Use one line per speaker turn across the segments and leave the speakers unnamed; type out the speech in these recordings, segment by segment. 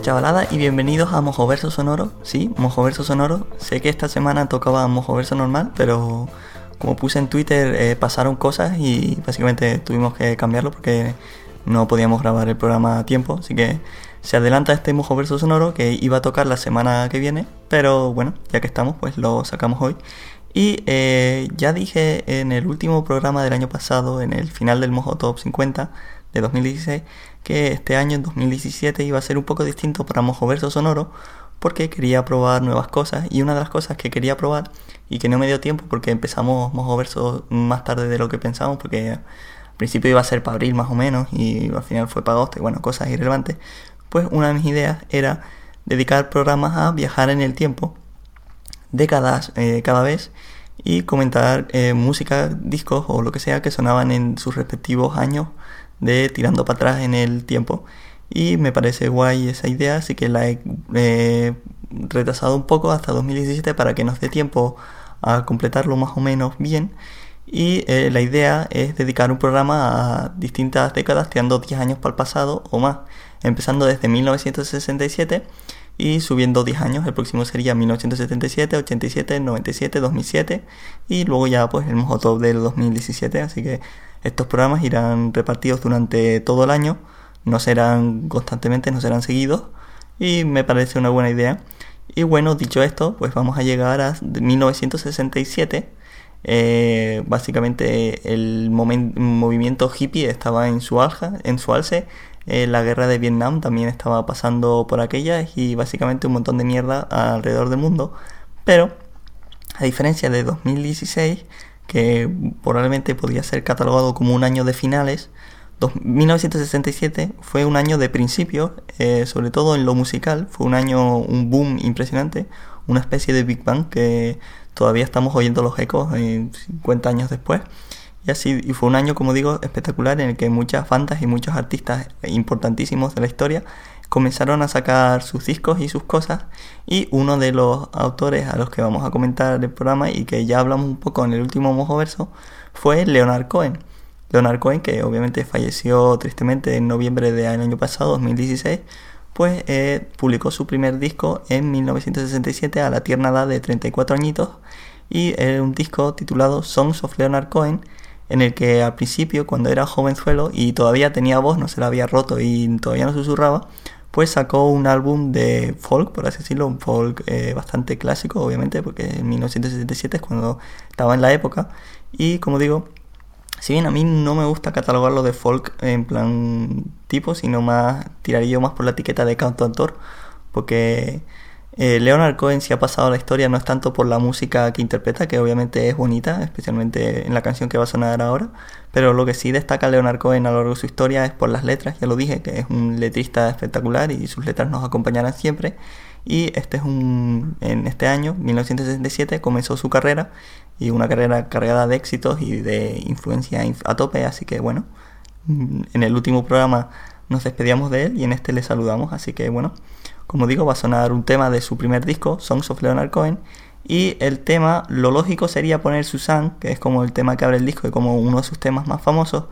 Chavalada y bienvenidos a Mojoverso Sonoro. Sí, Mojoverso Sonoro. Sé que esta semana tocaba Mojoverso normal, pero como puse en Twitter eh, pasaron cosas y básicamente tuvimos que cambiarlo porque no podíamos grabar el programa a tiempo. Así que se adelanta este Mojoverso Sonoro que iba a tocar la semana que viene, pero bueno, ya que estamos, pues lo sacamos hoy. Y eh, ya dije en el último programa del año pasado, en el final del Mojo Top 50 de 2016, que este año, en 2017, iba a ser un poco distinto para Mojo Verso Sonoro, porque quería probar nuevas cosas. Y una de las cosas que quería probar, y que no me dio tiempo porque empezamos Mojo Verso más tarde de lo que pensamos, porque al principio iba a ser para abril más o menos, y al final fue para agosto, y bueno, cosas irrelevantes. Pues una de mis ideas era dedicar programas a viajar en el tiempo décadas eh, cada vez y comentar eh, música, discos o lo que sea que sonaban en sus respectivos años de tirando para atrás en el tiempo. Y me parece guay esa idea, así que la he eh, retrasado un poco hasta 2017 para que nos dé tiempo a completarlo más o menos bien. Y la idea es dedicar un programa a distintas décadas, tirando 10 años para el pasado o más, empezando desde 1967 y subiendo 10 años, el próximo sería 1977, 87, 97, 2007 y luego ya pues el mojo top del 2017, así que estos programas irán repartidos durante todo el año, no serán constantemente, no serán seguidos y me parece una buena idea. Y bueno, dicho esto, pues vamos a llegar a 1967. Eh, básicamente el movimiento hippie estaba en su alja, en su alce eh, la guerra de Vietnam también estaba pasando por aquella y básicamente un montón de mierda alrededor del mundo. Pero, a diferencia de 2016, que probablemente podría ser catalogado como un año de finales, 1967 fue un año de principio, eh, sobre todo en lo musical, fue un año, un boom impresionante, una especie de Big Bang que todavía estamos oyendo los ecos 50 años después. Y así y fue un año, como digo, espectacular en el que muchas bandas y muchos artistas importantísimos de la historia comenzaron a sacar sus discos y sus cosas y uno de los autores a los que vamos a comentar el programa y que ya hablamos un poco en el último mojo verso fue Leonard Cohen. Leonard Cohen, que obviamente falleció tristemente en noviembre del año pasado, 2016, pues eh, publicó su primer disco en 1967 a la tierna edad de 34 añitos y era un disco titulado Songs of Leonard Cohen en el que al principio, cuando era jovenzuelo y todavía tenía voz, no se la había roto y todavía no susurraba, pues sacó un álbum de folk, por así decirlo, un folk eh, bastante clásico, obviamente, porque en 1967 es cuando estaba en la época. Y como digo, si bien a mí no me gusta catalogarlo de folk en plan tipo, sino más tiraría más por la etiqueta de cantautor, porque eh, Leonard Cohen si ha pasado la historia no es tanto por la música que interpreta, que obviamente es bonita, especialmente en la canción que va a sonar ahora, pero lo que sí destaca Leonard Cohen a lo largo de su historia es por las letras, ya lo dije, que es un letrista espectacular y sus letras nos acompañarán siempre. Y este es un en este año, 1967, comenzó su carrera y una carrera cargada de éxitos y de influencia a tope, así que bueno, en el último programa nos despedíamos de él y en este le saludamos, así que bueno, como digo, va a sonar un tema de su primer disco, Songs of Leonard Cohen. Y el tema, lo lógico sería poner Susan, que es como el tema que abre el disco y como uno de sus temas más famosos.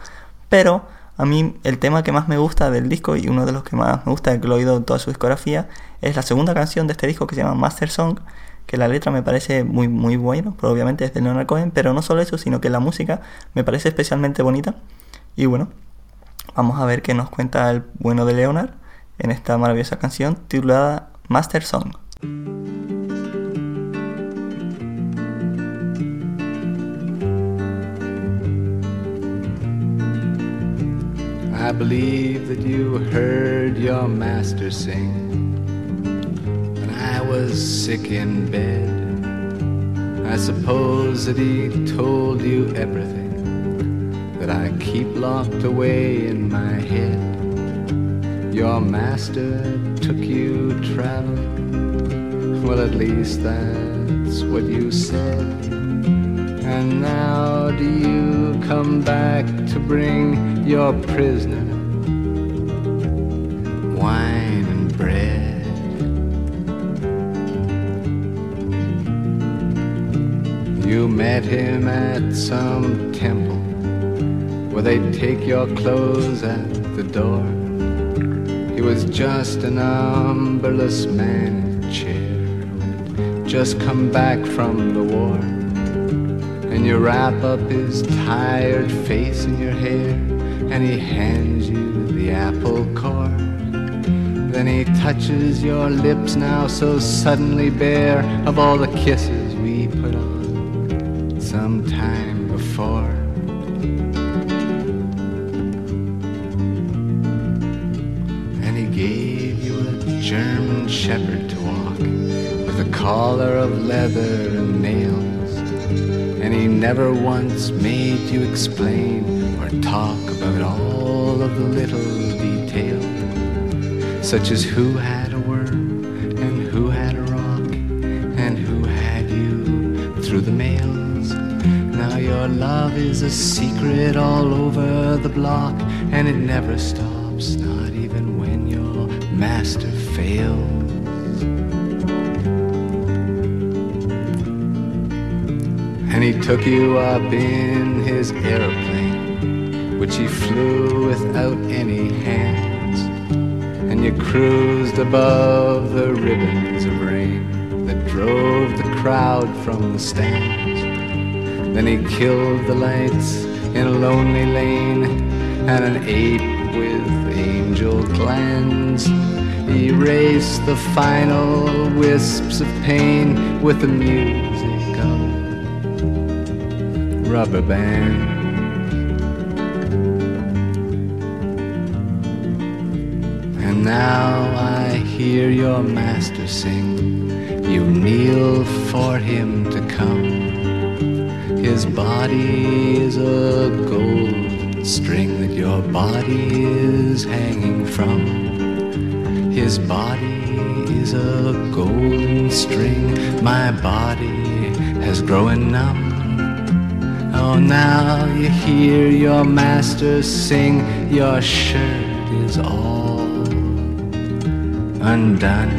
Pero a mí el tema que más me gusta del disco y uno de los que más me gusta, que lo he oído en toda su discografía, es la segunda canción de este disco que se llama Master Song, que la letra me parece muy muy bueno, pero obviamente es de Leonard Cohen, pero no solo eso, sino que la música me parece especialmente bonita. Y bueno, vamos a ver qué nos cuenta el bueno de Leonard en esta maravillosa canción titulada Master Song.
I believe that you heard your master sing when I was sick in bed. I suppose that he told you everything that I keep locked away in my head. Your master took you traveling. Well, at least that's what you said. And now do you come back to bring your prisoner wine and bread? You met him at some temple where they take your clothes at the door. He was just an umberless man in a chair just come back from the war. And you wrap up his tired face in your hair, and he hands you the apple core. Then he touches your lips now so suddenly bare of all the kisses we put on some time before. Collar of leather and nails. And he never once made you explain or talk about all of the little details such as who had a worm and who had a rock and who had you through the mails. Now your love is a secret all over the block and it never stops, not even when your master fails. And he took you up in his aeroplane, which he flew without any hands and you cruised above the ribbons of rain that drove the crowd from the stands. Then he killed the lights in a lonely lane and an ape with angel glands. Erased the final wisps of pain with the music rubber bands. And now I hear your master sing. You kneel for him to come. His body is a gold string that your body is hanging from. His body is a golden string. My body has grown numb. Oh, now you hear your master sing. Your shirt is all undone.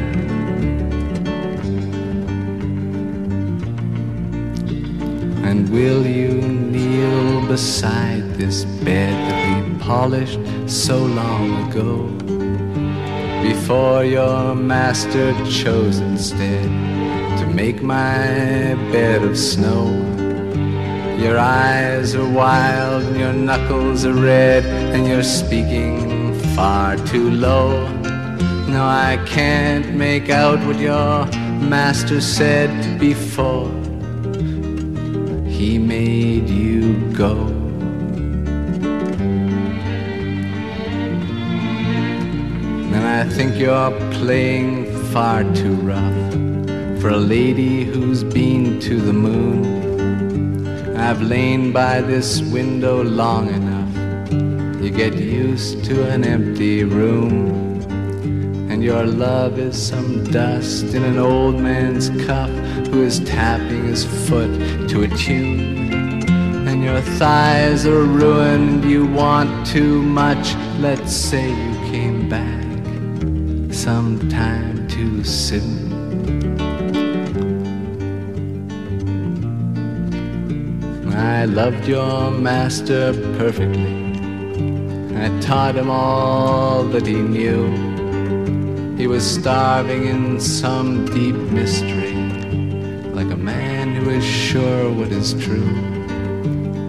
And will you kneel beside this bed that we polished so long ago? Before your master chose instead to make my bed of snow. Your eyes are wild and your knuckles are red and you're speaking far too low. No, I can't make out what your master said before he made you go. And I think you're playing far too rough for a lady who's been to the moon. I've lain by this window long enough. You get used to an empty room. And your love is some dust in an old man's cup who is tapping his foot to a tune. And your thighs are ruined, you want too much. Let's say you came back sometime too soon. I loved your master perfectly. I taught him all that he knew. He was starving in some deep mystery, like a man who is sure what is true.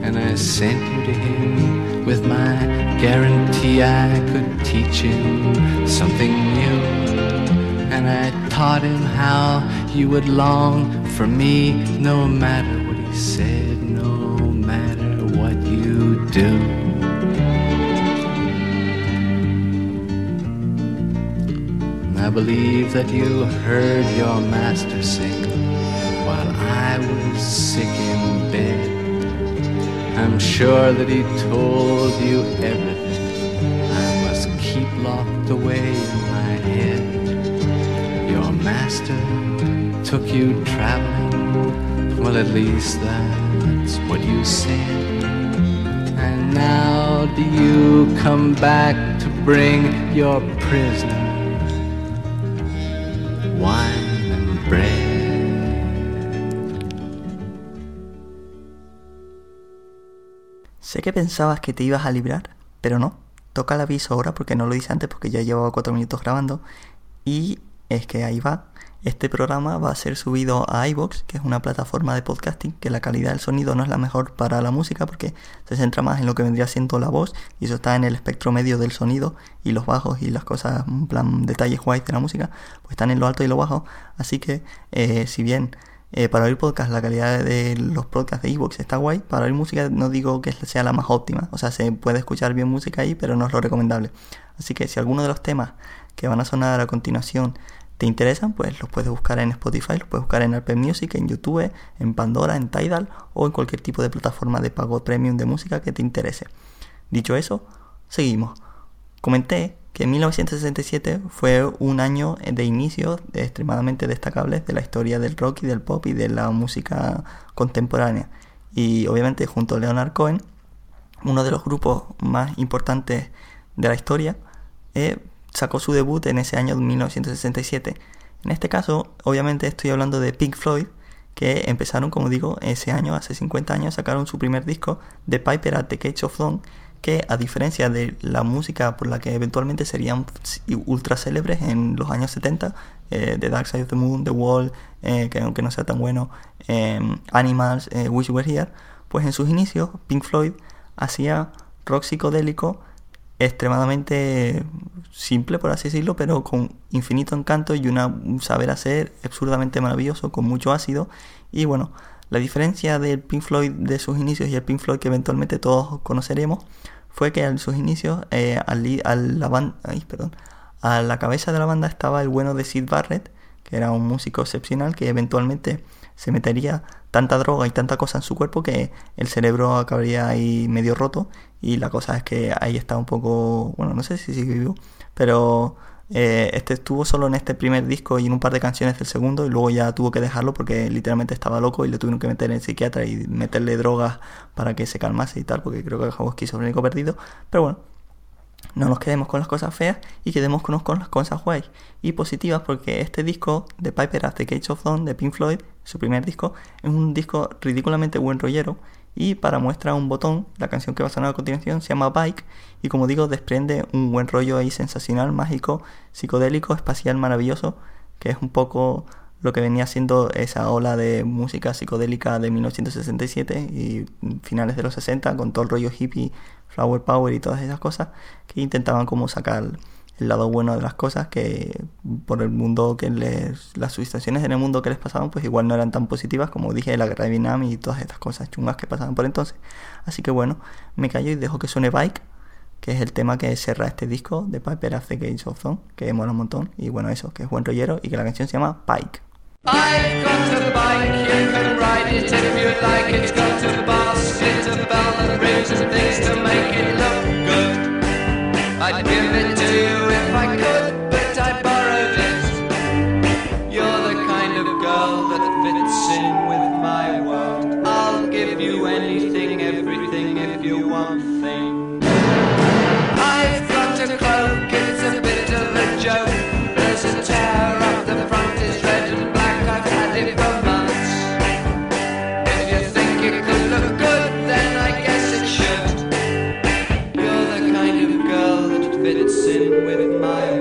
And I sent you to him with my guarantee I could teach him something new. And I taught him how you would long for me no matter what he said, do. I believe that you heard your master sing while I was sick in bed. I'm sure that he told you everything I must keep locked away in my head. Your master took you traveling, well, at least that's what you said. Now do you come back to bring your prisoner? wine and.
Sé que pensabas que te ibas a librar, pero no. toca el aviso ahora porque no lo hice antes porque ya llevaba cuatro minutos grabando y es que ahí va. Este programa va a ser subido a iVoox, que es una plataforma de podcasting, que la calidad del sonido no es la mejor para la música porque se centra más en lo que vendría siendo la voz y eso está en el espectro medio del sonido y los bajos y las cosas, en plan detalles guays de la música, pues están en lo alto y lo bajo. Así que eh, si bien eh, para oír podcast la calidad de los podcasts de iVoox está guay, para oír música no digo que sea la más óptima, o sea, se puede escuchar bien música ahí, pero no es lo recomendable. Así que si alguno de los temas que van a sonar a continuación te interesan, pues los puedes buscar en Spotify, los puedes buscar en Apple Music, en YouTube, en Pandora, en Tidal o en cualquier tipo de plataforma de pago premium de música que te interese. Dicho eso, seguimos. Comenté que 1967 fue un año de inicio extremadamente destacables de la historia del rock y del pop y de la música contemporánea. Y obviamente junto a Leonard Cohen, uno de los grupos más importantes de la historia, eh, sacó su debut en ese año de 1967. En este caso, obviamente estoy hablando de Pink Floyd, que empezaron, como digo, ese año, hace 50 años, sacaron su primer disco, The Piper at the Cage of Dawn, que a diferencia de la música por la que eventualmente serían ultra célebres en los años 70, eh, The Dark Side of the Moon, The Wall, eh, que aunque no sea tan bueno, em, Animals, eh, Wish Were Here, pues en sus inicios Pink Floyd hacía rock psicodélico extremadamente simple, por así decirlo, pero con infinito encanto y una, un saber hacer absurdamente maravilloso, con mucho ácido. Y bueno, la diferencia del Pink Floyd de sus inicios y el Pink Floyd que eventualmente todos conoceremos fue que en sus inicios eh, al, la banda, perdón, a la cabeza de la banda estaba el bueno de Sid Barrett, que era un músico excepcional que eventualmente se metería tanta droga y tanta cosa en su cuerpo que el cerebro acabaría ahí medio roto y la cosa es que ahí está un poco, bueno, no sé si sigue vivo, pero eh, este estuvo solo en este primer disco y en un par de canciones del segundo y luego ya tuvo que dejarlo porque literalmente estaba loco y le tuvieron que meter en el psiquiatra y meterle drogas para que se calmase y tal, porque creo que acabó esquizofrénico perdido, pero bueno, no nos quedemos con las cosas feas y quedémonos con las cosas guays y positivas porque este disco de Piper at the Cage of Dawn de Pink Floyd, su primer disco, es un disco ridículamente buen rollero y para muestra un botón, la canción que va a sonar a continuación se llama Bike y como digo desprende un buen rollo ahí sensacional, mágico, psicodélico, espacial, maravilloso, que es un poco lo que venía siendo esa ola de música psicodélica de 1967 y finales de los 60 con todo el rollo hippie, flower power y todas esas cosas que intentaban como sacar el lado bueno de las cosas que por el mundo que les las situaciones en el mundo que les pasaban pues igual no eran tan positivas como dije la guerra de Vietnam y todas estas cosas chungas que pasaban por entonces así que bueno me callo y dejo que suene Bike que es el tema que cierra este disco de Piper After Gates of Zone que mola un montón y bueno eso que es buen rollero y que la canción se llama Pike I've got bike, you can ride it if you like. It's got a bell and and things to make it look. I'd give it to you if I could, but I borrowed it. You're the kind of girl that fits in with my world. I'll give you anything, everything if you want things. I've got a cloak, it's a bit of a joke. There's a tear up the front, my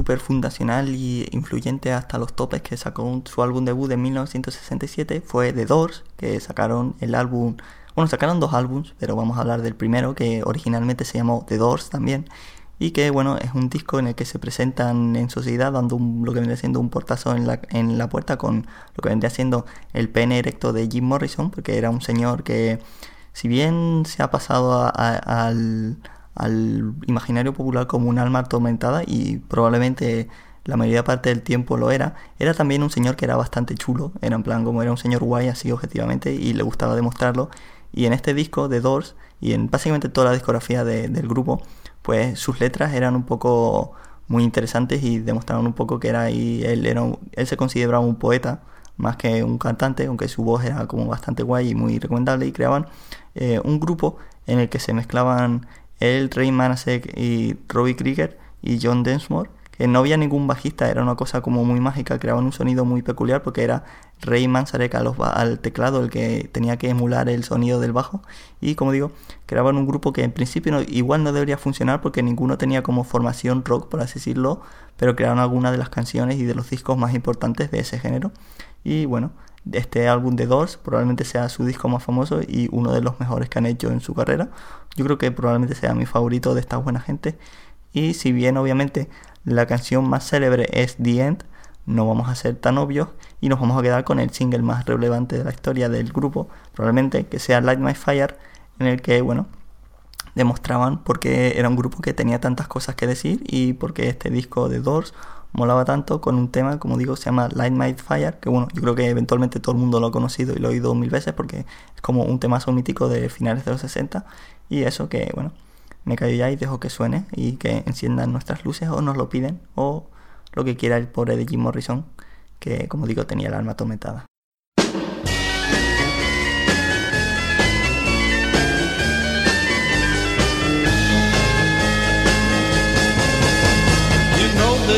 súper fundacional y influyente hasta los topes que sacó su álbum debut en 1967 fue The Doors, que sacaron el álbum, bueno, sacaron dos álbums, pero vamos a hablar del primero, que originalmente se llamó The Doors también, y que bueno, es un disco en el que se presentan en sociedad dando lo que vendría siendo un portazo en la, en la puerta con lo que vendría siendo el pene erecto de Jim Morrison, porque era un señor que si bien se ha pasado al al imaginario popular como un alma atormentada y probablemente la mayoría parte del tiempo lo era, era también un señor que era bastante chulo, era en plan como era un señor guay así objetivamente y le gustaba demostrarlo. Y en este disco de Doors y en básicamente toda la discografía del grupo, pues sus letras eran un poco muy interesantes y demostraron un poco que era ahí, él, era él se consideraba un poeta más que un cantante, aunque su voz era como bastante guay y muy recomendable y creaban eh, un grupo en el que se mezclaban él, Ray Manasek y Robbie Krieger y John Densmore, que no había ningún bajista, era una cosa como muy mágica, creaban un sonido muy peculiar porque era Ray Manzarek al, teclado el que tenía que emular el sonido del bajo. Y como digo, creaban un grupo que en principio igual no debería funcionar porque ninguno tenía como formación rock, por así decirlo, pero crearon algunas de las canciones y de los discos más importantes de ese género. Y bueno, este álbum de Doors probablemente sea su disco más famoso y uno de los mejores que han hecho en su carrera. Yo creo que probablemente sea mi favorito de esta buena gente. Y si bien obviamente la canción más célebre es The End, no vamos a ser tan obvios y nos vamos a quedar con el single más relevante de la historia del grupo, probablemente que sea Light My Fire, en el que, bueno, demostraban por qué era un grupo que tenía tantas cosas que decir y por qué este disco de Doors molaba tanto con un tema, como digo, se llama Light My Fire, que bueno, yo creo que eventualmente todo el mundo lo ha conocido y lo ha oído mil veces porque es como un tema mítico de finales de los 60 y eso que, bueno, me callo ya y dejo que suene y que enciendan nuestras luces o nos lo piden o lo que quiera el pobre de Jim Morrison, que como digo tenía el alma atormentada.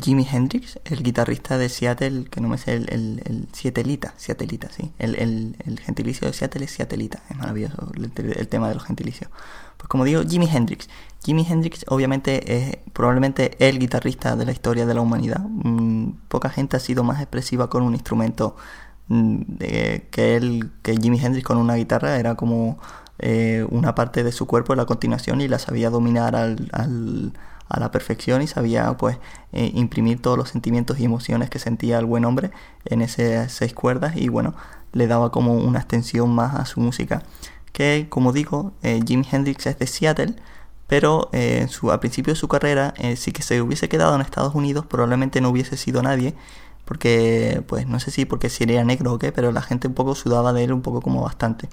Jimi Hendrix, el guitarrista de Seattle, que no me sé el, el, el sí. El, el, gentilicio de Seattle es Seattleita, es maravilloso el, tema de los gentilicios. Pues como digo, Jimi Hendrix. Jimi Hendrix obviamente es probablemente el guitarrista de la historia de la humanidad. Mm, poca gente ha sido más expresiva con un instrumento mm, que él, que Jimi Hendrix con una guitarra, era como eh, una parte de su cuerpo la continuación y la sabía dominar al, al- a la perfección y sabía pues eh, imprimir todos los sentimientos y emociones que sentía el buen hombre en esas seis cuerdas y bueno le daba como una extensión más a su música. Que como digo eh, Jimi Hendrix es de Seattle pero eh, su, al principio de su carrera eh, si que se hubiese quedado en Estados Unidos probablemente no hubiese sido nadie porque pues no sé si porque si era negro o qué pero la gente un poco sudaba de él un poco como bastante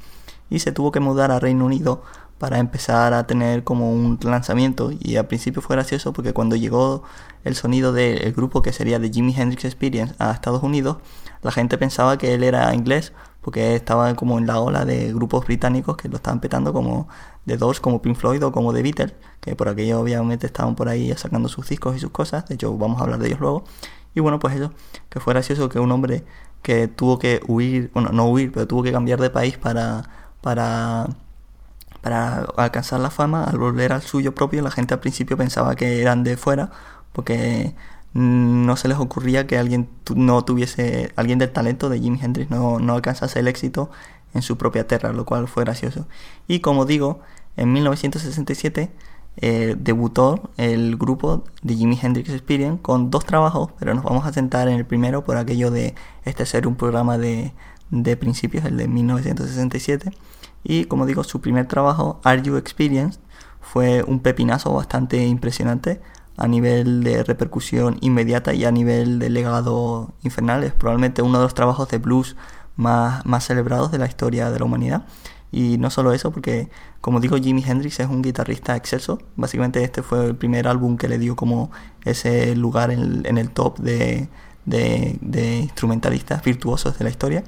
y se tuvo que mudar a Reino Unido para empezar a tener como un lanzamiento. Y al principio fue gracioso porque cuando llegó el sonido del grupo que sería de Jimi Hendrix Experience a Estados Unidos la gente pensaba que él era inglés porque estaba como en la ola de grupos británicos que lo estaban petando como The Doors, como Pink Floyd o como The Beatles que por aquello obviamente estaban por ahí sacando sus discos y sus cosas. De hecho vamos a hablar de ellos luego. Y bueno pues eso que fue gracioso que un hombre que tuvo que huir bueno no huir pero tuvo que cambiar de país para para para alcanzar la fama, al volver al suyo propio, la gente al principio pensaba que eran de fuera, porque no se les ocurría que alguien no tuviese, alguien del talento de Jimi Hendrix no, no alcanzase el éxito en su propia tierra, lo cual fue gracioso. Y como digo, en 1967 eh, debutó el grupo de Jimi Hendrix Experience con dos trabajos, pero nos vamos a centrar en el primero por aquello de este ser un programa de, de principios, el de 1967. Y como digo, su primer trabajo, Are You Experienced, fue un pepinazo bastante impresionante a nivel de repercusión inmediata y a nivel de legado infernal. Es probablemente uno de los trabajos de blues más, más celebrados de la historia de la humanidad. Y no solo eso, porque como digo, Jimi Hendrix es un guitarrista excelso. Básicamente este fue el primer álbum que le dio como ese lugar en, el top de, de instrumentalistas virtuosos de la historia.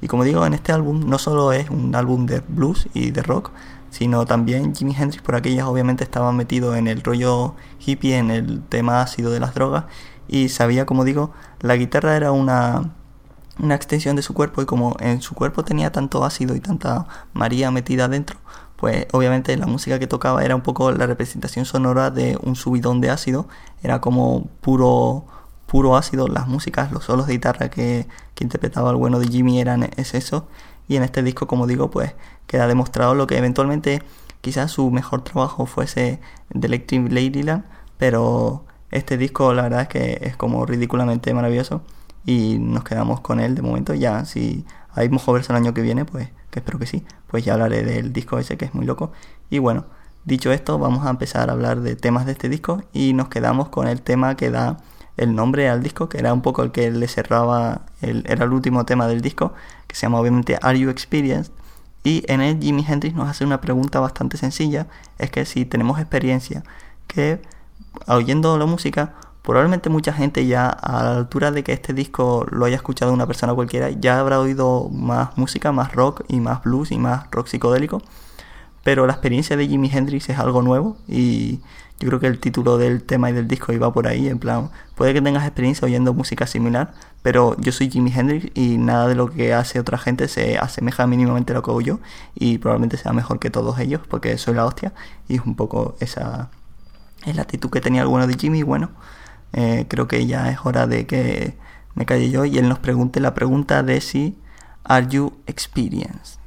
Y como digo, en este álbum no solo es un álbum de blues y de rock, sino también Jimi Hendrix por aquellas obviamente estaba metido en el rollo hippie, en el tema ácido de las drogas. Y sabía, como digo, la guitarra era una, una extensión de su cuerpo y como en su cuerpo tenía tanto ácido y tanta María metida dentro, pues obviamente la música que tocaba era un poco la representación sonora de un subidón de ácido, era como puro puro ácido, las músicas, los solos de guitarra que, que interpretaba el bueno de Jimmy eran es eso. Y en este disco, como digo, pues queda demostrado lo que eventualmente quizás su mejor trabajo fuese The Electric Ladyland, pero este disco la verdad es que es como ridículamente maravilloso y nos quedamos con él de momento. Ya si hay Mojoverse el año que viene, pues que espero que sí, pues ya hablaré del disco ese que es muy loco. Y bueno, dicho esto, vamos a empezar a hablar de temas de este disco y nos quedamos con el tema que da el nombre al disco, que era un poco el que le cerraba, el, era el último tema del disco, que se llama obviamente Are You Experienced? Y en él Jimi Hendrix nos hace una pregunta bastante sencilla, es que si tenemos experiencia, que oyendo la música, probablemente mucha gente ya a la altura de que este disco lo haya escuchado una persona cualquiera, ya habrá oído más música, más rock y más blues y más rock psicodélico. Pero la experiencia de Jimi Hendrix es algo nuevo y yo creo que el título del tema y del disco iba por ahí, en plan, puede que tengas experiencia oyendo música similar, pero yo soy Jimi Hendrix y nada de lo que hace otra gente se asemeja mínimamente a lo que hago yo y probablemente sea mejor que todos ellos porque soy la hostia y es un poco esa es la actitud que tenía alguno de Jimmy bueno, eh, creo que ya es hora de que me calle yo y él nos pregunte la pregunta de si are you experienced.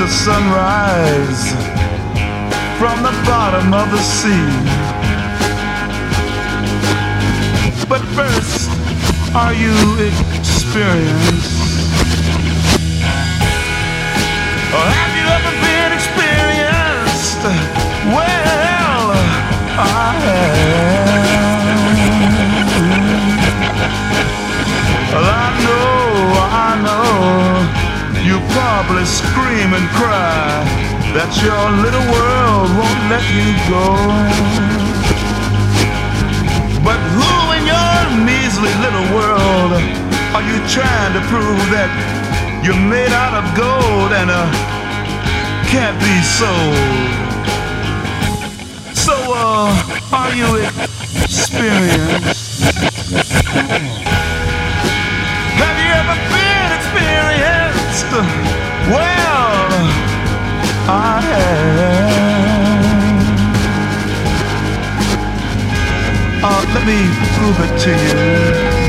The sunrise from the bottom of the sea. But first, are you experienced? Or have you ever been experienced? Well, I have. Well, I know, I know. You probably scream and cry that your little world won't let you go. But who measly little world are you trying to prove that you're made out of gold and uh, can't be sold? So, uh, are you experienced? Have you ever been experienced? Well, I have. Let me prove it to you.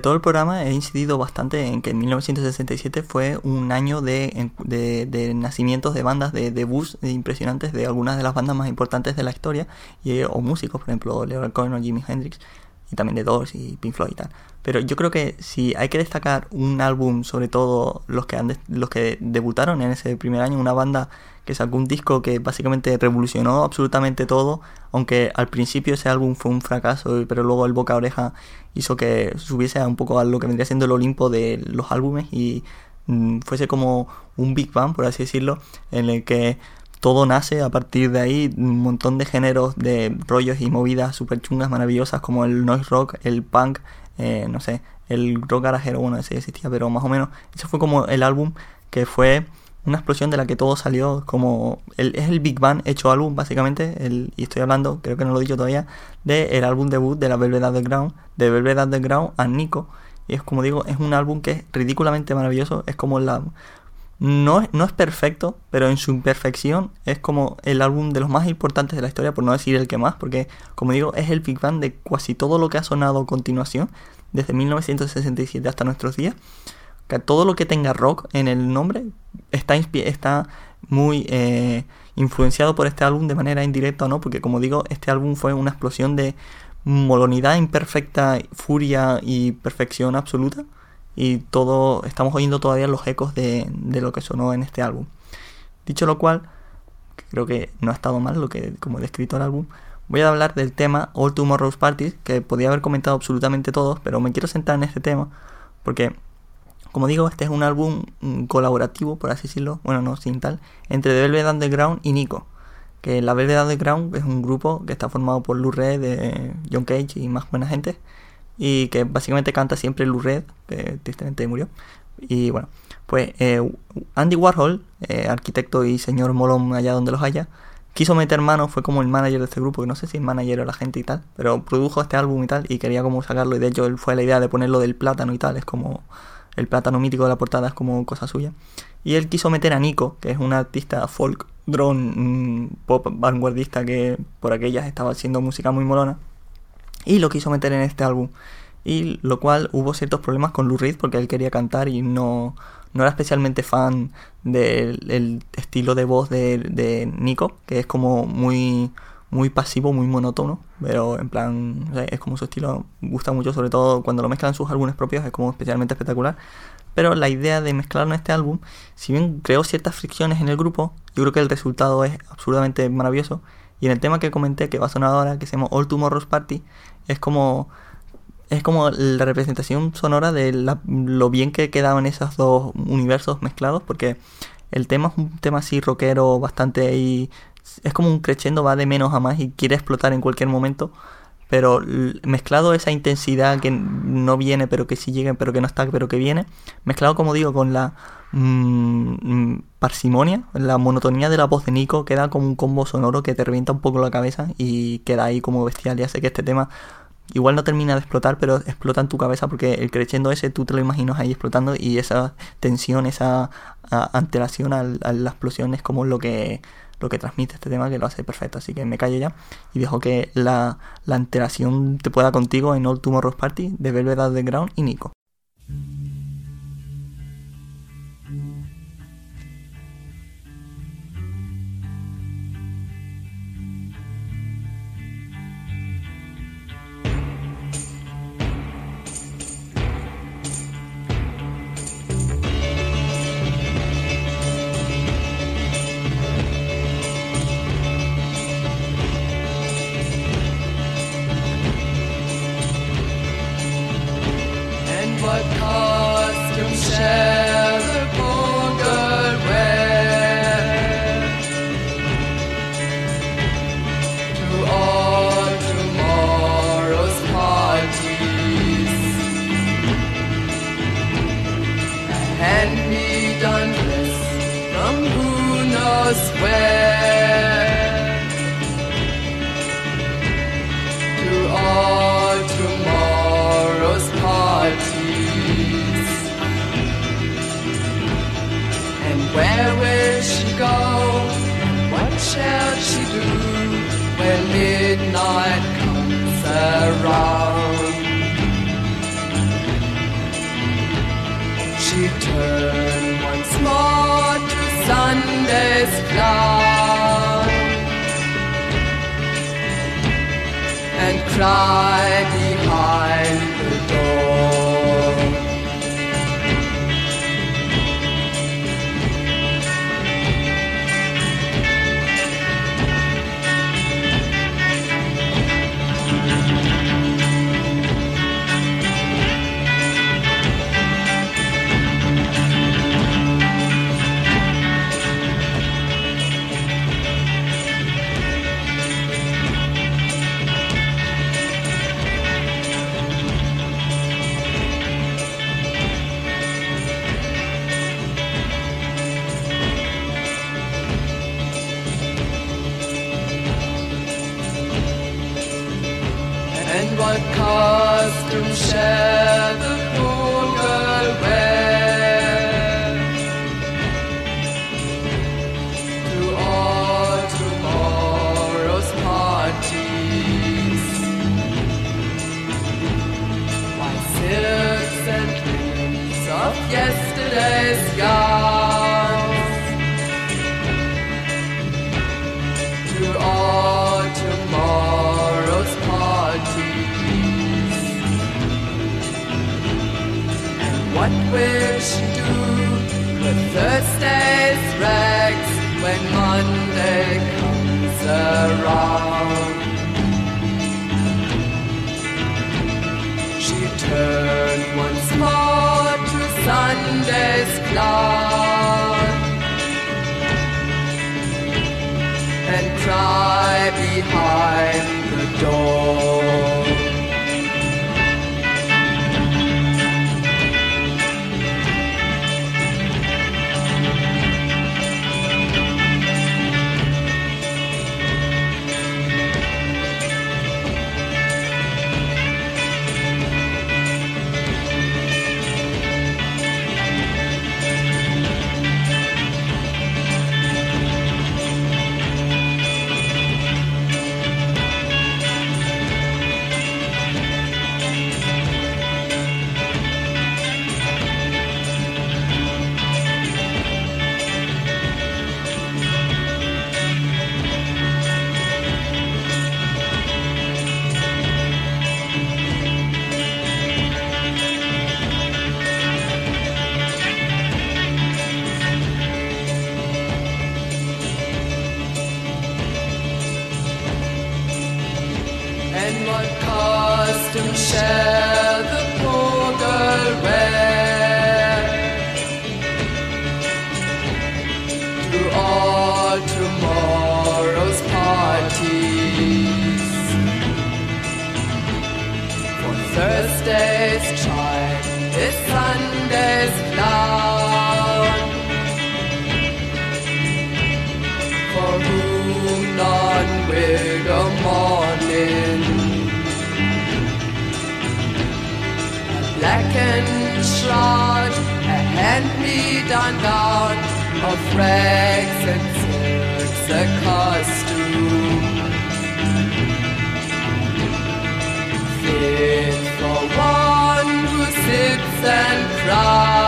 Todo el programa he incidido bastante en que 1967 fue un año de, de, de nacimientos de bandas, de debuts impresionantes de algunas de las bandas más importantes de la historia, y, o músicos, por ejemplo, Leonard Cohen o Jimi Hendrix, y también de Doors y Pink Floyd y tal. Pero yo creo que si hay que destacar un álbum, sobre todo los que, han los que debutaron en ese primer año, una banda que sacó un disco que básicamente revolucionó absolutamente todo, aunque al principio ese álbum fue un fracaso, pero luego el boca oreja hizo que subiese un poco a lo que vendría siendo el Olimpo de los álbumes y mm, fuese como un Big Bang, por así decirlo, en el que todo nace a partir de ahí, un montón de géneros, de rollos y movidas súper chungas, maravillosas, como el noise rock, el punk, eh, no sé, el rock garajero, bueno, ese existía, pero más o menos, ese fue como el álbum que fue una explosión de la que todo salió como el, es el Big Bang hecho álbum básicamente el, y estoy hablando creo que no lo he dicho todavía de el álbum debut de la Velvet Underground de Velvet Underground a Nico y es como digo es un álbum que es ridículamente maravilloso es como la no, no es perfecto, pero en su imperfección es como el álbum de los más importantes de la historia, por no decir el que más, porque como digo, es el Big Bang de casi todo lo que ha sonado a continuación, desde 1967 hasta nuestros días. Que todo lo que tenga rock en el nombre está, está muy eh, influenciado por este álbum de manera indirecta o no, porque como digo, este álbum fue una explosión de molonidad imperfecta, furia y perfección absoluta y todo estamos oyendo todavía los ecos de, de, lo que sonó en este álbum. Dicho lo cual, creo que no ha estado mal lo que como he descrito el álbum, voy a hablar del tema All Tomorrow's Parties, que podía haber comentado absolutamente todos, pero me quiero centrar en este tema porque como digo, este es un álbum mm, colaborativo, por así decirlo, bueno, no sin tal, entre The Velvet Underground y Nico. Que la Velvet Underground es un grupo que está formado por Lou Reed, de John Cage y más buena gente y que básicamente canta siempre Lou Red, que tristemente murió. Y bueno, pues eh, Andy Warhol, eh, arquitecto y señor molón allá donde los haya, quiso meter mano, fue como el manager de este grupo, que no sé si el manager o la gente y tal, pero produjo este álbum y tal, y quería como sacarlo, y de hecho él fue la idea de ponerlo del plátano y tal, es como el plátano mítico de la portada, es como cosa suya. Y él quiso meter a Nico, que es un artista folk, drone, mm, pop vanguardista que por aquellas estaba haciendo música muy molona y lo quiso meter en este álbum. Y lo cual hubo ciertos problemas con Lou Reed porque él quería cantar y no, no era especialmente fan del estilo de voz de, de, Nico, que es como muy, muy pasivo, muy monótono, pero en plan, es como su estilo, gusta mucho, sobre todo cuando lo mezclan sus álbumes propios, es como especialmente espectacular. Pero la idea de mezclarlo en este álbum, si bien creó ciertas fricciones en el grupo, yo creo que el resultado es absolutamente maravilloso. Y en el tema que comenté, que va a sonar ahora, que se llama All Tomorrow's Party, es como es como la representación sonora de lo bien que quedaban esos dos universos mezclados, porque el tema es un tema así rockero, bastante ahí. Es como un crescendo, va de menos a más y quiere explotar en cualquier momento. Pero mezclado esa intensidad que no viene, pero que sí llega, pero que no está, pero que viene. Mezclado, como digo, con la mm, mm, parsimonia, la monotonía de la voz de Nico, queda como un combo sonoro que te revienta un poco la cabeza y queda ahí como bestial. Ya sé que este tema igual no termina de explotar, pero explota en tu cabeza porque el creciendo ese tú te lo imaginas ahí explotando y esa tensión, esa alteración a, la explosión es como lo que lo que transmite este tema que lo hace perfecto. Así que me callo ya y dejo que la, la alteración te pueda contigo en All Tomorrow's Party de Velvet Underground y Nico.
ist klar. And cry. Hand-me-down of rags and silks, a costume fit for one who sits and cries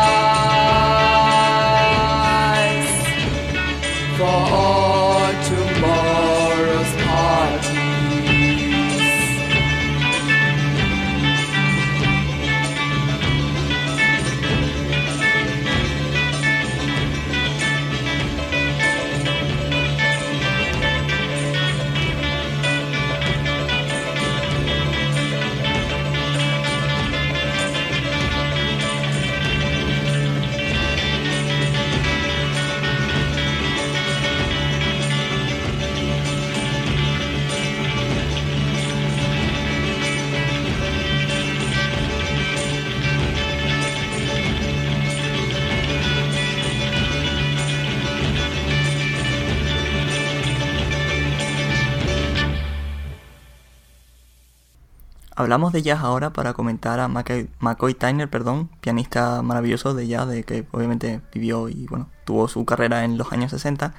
Hablamos de jazz ahora para comentar a McCoy, Tyner, perdón, pianista maravilloso de jazz, de que obviamente vivió y bueno, tuvo su carrera en los años 60,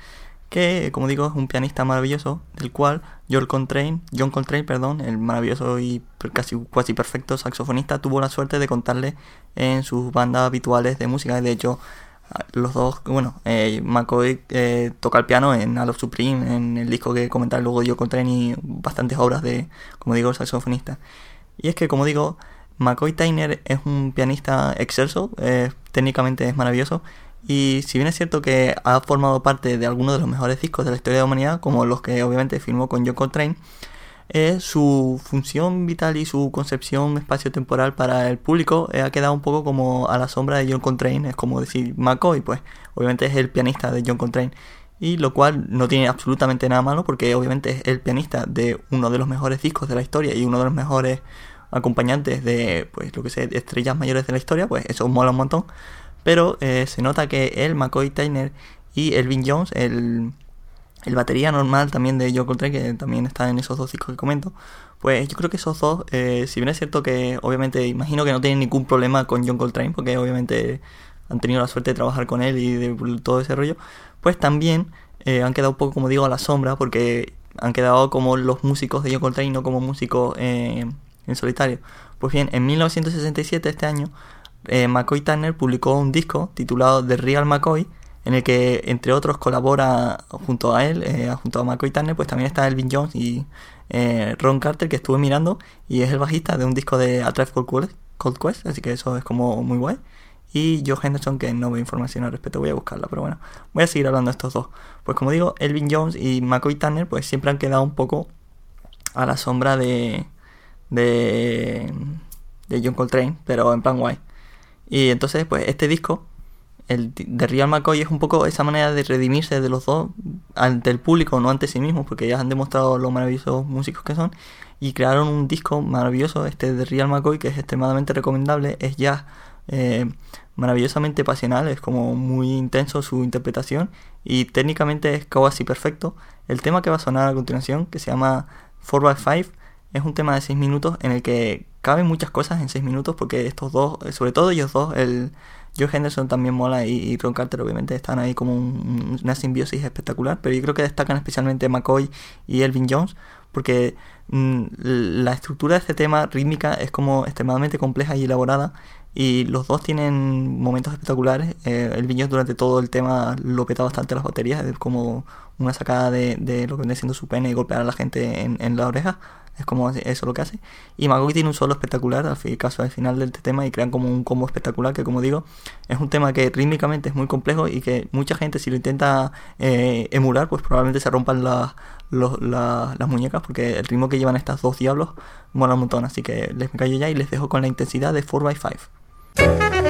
que como digo es un pianista maravilloso, del cual John Coltrane, John Coltrane, perdón, el maravilloso y casi casi perfecto saxofonista, tuvo la suerte de contarle en sus bandas habituales de música. De hecho, los dos, bueno, eh, McCoy eh, toca el piano en of Supreme, en el disco que comentaré luego John Coltrane y bastantes obras de, como digo, saxofonista. Y es que, como digo, McCoy Tyner es un pianista excelso, eh, técnicamente es maravilloso. Y si bien es cierto que ha formado parte de algunos de los mejores discos de la historia de la humanidad, como los que obviamente firmó con John Coltrane, eh, su función vital y su concepción espacio-temporal para el público eh, ha quedado un poco como a la sombra de John Coltrane. Es como decir McCoy, pues obviamente es el pianista de John Coltrane. Y lo cual no tiene absolutamente nada malo porque obviamente es el pianista de uno de los mejores discos de la historia y uno de los mejores acompañantes de pues lo que sé, estrellas mayores de la historia, pues eso mola un montón. Pero eh, se nota que el McCoy Tyner y Elvin Jones, el, el batería normal también de John Coltrane, que también está en esos dos discos que comento, pues yo creo que esos dos, eh, si bien es cierto que obviamente imagino que no tienen ningún problema con John Coltrane, porque obviamente han tenido la suerte de trabajar con él y de todo ese rollo, pues también eh, han quedado un poco, como digo, a la sombra, porque han quedado como los músicos de John Coltrane, no como músicos en solitario. Pues bien, en 1967, este año, McCoy Turner publicó un disco titulado The Real McCoy, en el que entre otros colabora junto a él, eh, junto a McCoy Turner, pues también está Elvin Jones y eh, Ron Carter, que estuve mirando, y es el bajista de un disco de A Tribe Cold Quest, así que eso es como muy guay. Y Joe Henderson, que no veo información al respecto, voy a buscarla, pero bueno, voy a seguir hablando de estos dos. Pues como digo, Elvin Jones y McCoy Turner, pues siempre han quedado un poco a la sombra de, de, de John Coltrane, pero en plan guay. Y entonces, pues este disco el de Real McCoy es un poco esa manera de redimirse de los dos ante el público, no ante sí mismos, porque ya han demostrado lo maravillosos músicos que son y crearon un disco maravilloso, este de Real McCoy, que es extremadamente recomendable, es ya eh, maravillosamente pasional, es como muy intenso su interpretación y técnicamente es casi perfecto. El tema que va a sonar a continuación, que se llama 4x5, es un tema de 6 minutos en el que caben muchas cosas en 6 minutos porque estos dos, sobre todo ellos dos, el Joe Henderson también mola y, Ron Carter obviamente están ahí como una simbiosis espectacular, pero yo creo que destacan especialmente McCoy y Elvin Jones porque mm, la estructura de este tema rítmica es como extremadamente compleja y elaborada y los dos tienen momentos espectaculares. Eh, Elvin Jones durante todo el tema lo peta bastante las baterías, es como una sacada de, lo que viene siendo su pene y golpear a la gente en, en la oreja es como eso lo que hace. Y Magui tiene un solo espectacular, al fin caso al final del tema, y crean como un combo espectacular que, como digo, es un tema que rítmicamente es muy complejo y que mucha gente, si lo intenta eh, emular, pues probablemente se rompan las muñecas, porque el ritmo que llevan estas dos diablos mola un montón. Así que les me callo ya y les dejo con la intensidad de 4x5.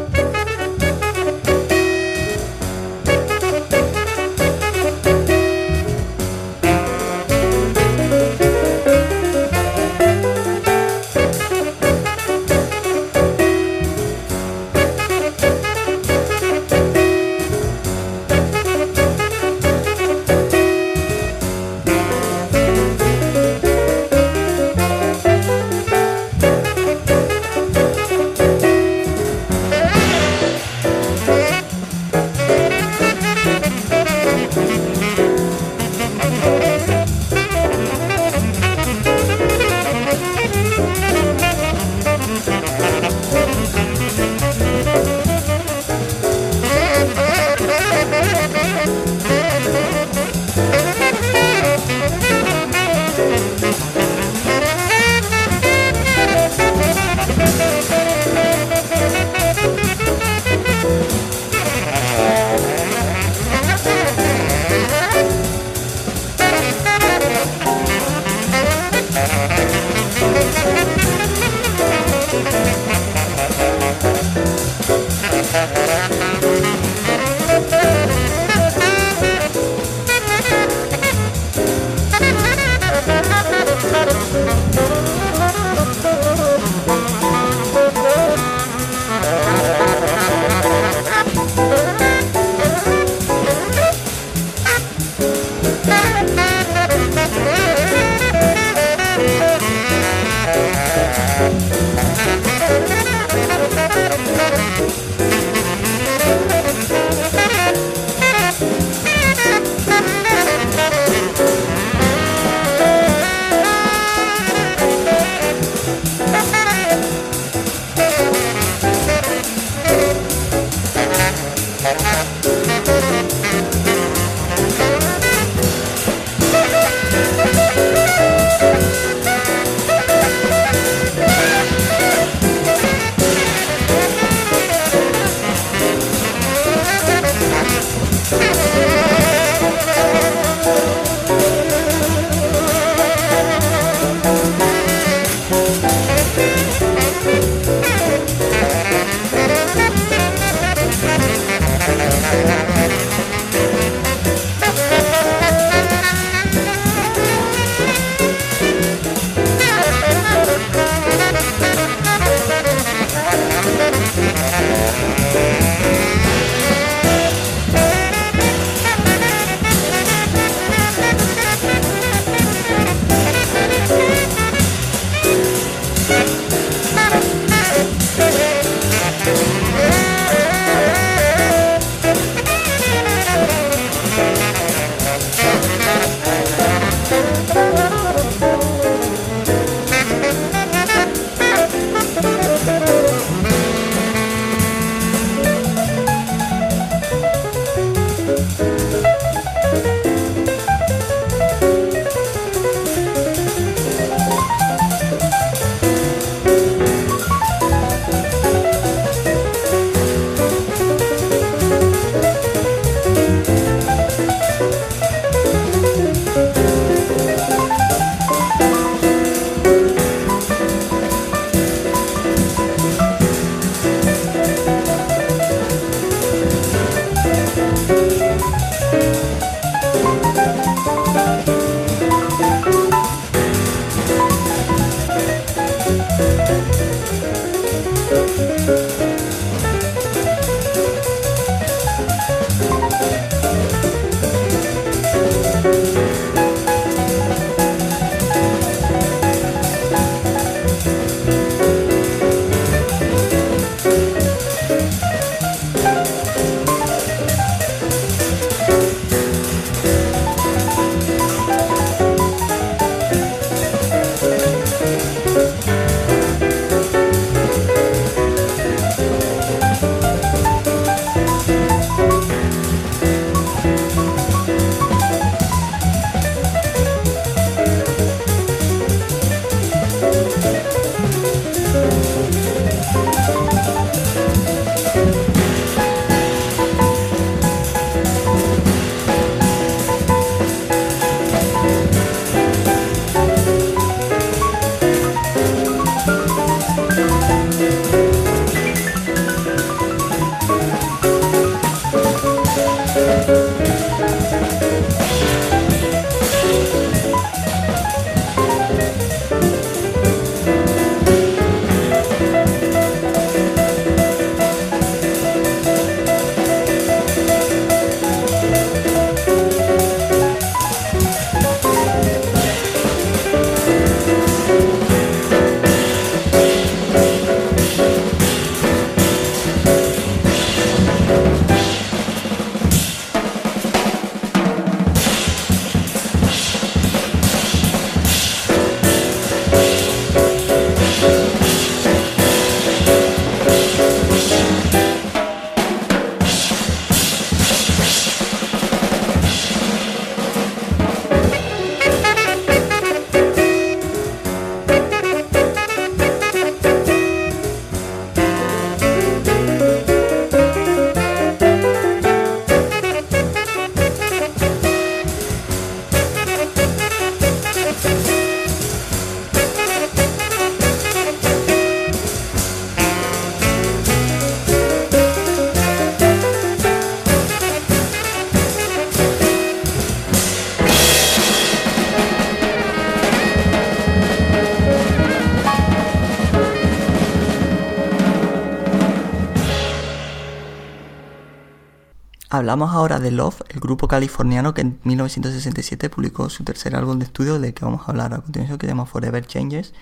Hablamos ahora de Love, el grupo californiano que en 1967 publicó su tercer álbum de estudio del que vamos a hablar a continuación, que se llama Forever Changes.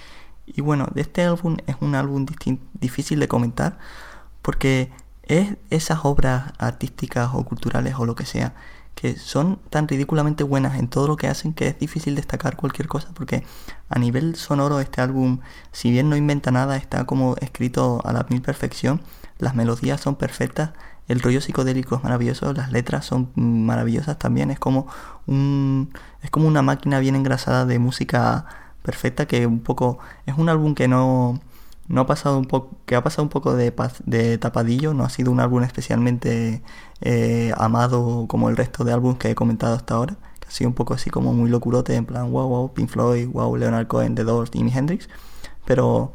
Y bueno, de este álbum es un álbum difícil de comentar porque es esas obras artísticas o culturales o lo que sea que son tan ridículamente buenas en todo lo que hacen que es difícil destacar cualquier cosa porque a nivel sonoro este álbum si bien no inventa nada está como escrito a la mil perfección las melodías son perfectas el rollo psicodélico es maravilloso las letras son maravillosas también es como un es como una máquina bien engrasada de música perfecta que un poco es un álbum que no no ha pasado un poco que ha pasado un poco de, de tapadillo no ha sido un álbum especialmente eh, amado como el resto de álbumes que he comentado hasta ahora que ha sido un poco así como muy locurote en plan wow wow Pink Floyd wow Leonard Cohen The Doors Jimi Hendrix pero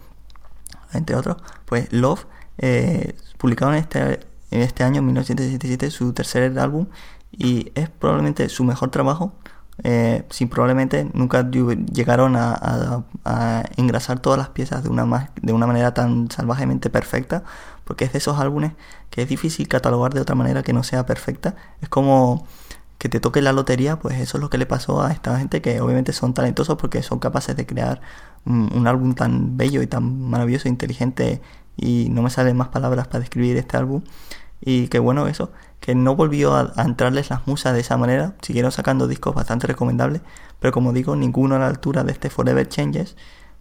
entre otros pues Love eh, publicado en este en este año 1977 su tercer álbum y es probablemente su mejor trabajo eh, sin probablemente nunca llegaron a, engrasar todas las piezas de una, de una manera tan salvajemente perfecta, porque es de esos álbumes que es difícil catalogar de otra manera que no sea perfecta. Es como que te toque la lotería, pues eso es lo que le pasó a esta gente que obviamente son talentosos porque son capaces de crear un, álbum tan bello y tan maravilloso, e inteligente y no me salen más palabras para describir este álbum. Y que bueno, eso, que no volvió a, entrarles las musas de esa manera, siguieron sacando discos bastante recomendables, pero como digo, ninguno a la altura de este Forever Changes,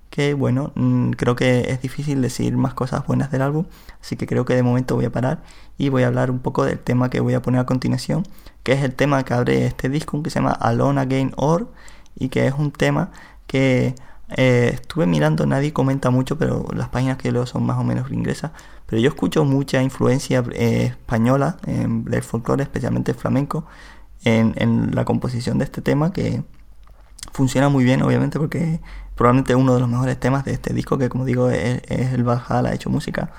que bueno, mm, creo que es difícil decir más cosas buenas del álbum, así que creo que de momento voy a parar y voy a hablar un poco del tema que voy a poner a continuación, que es el tema que abre este disco, que se llama Alone Again Or, y que es un tema que eh, estuve mirando, nadie comenta mucho, pero las páginas que leo son más o menos inglesas. Pero yo escucho mucha influencia eh, española en el folclore, especialmente flamenco, en, la composición de este tema que funciona muy bien, obviamente, porque probablemente uno de los mejores temas de este disco, que como digo es, el Valhalla hecho música.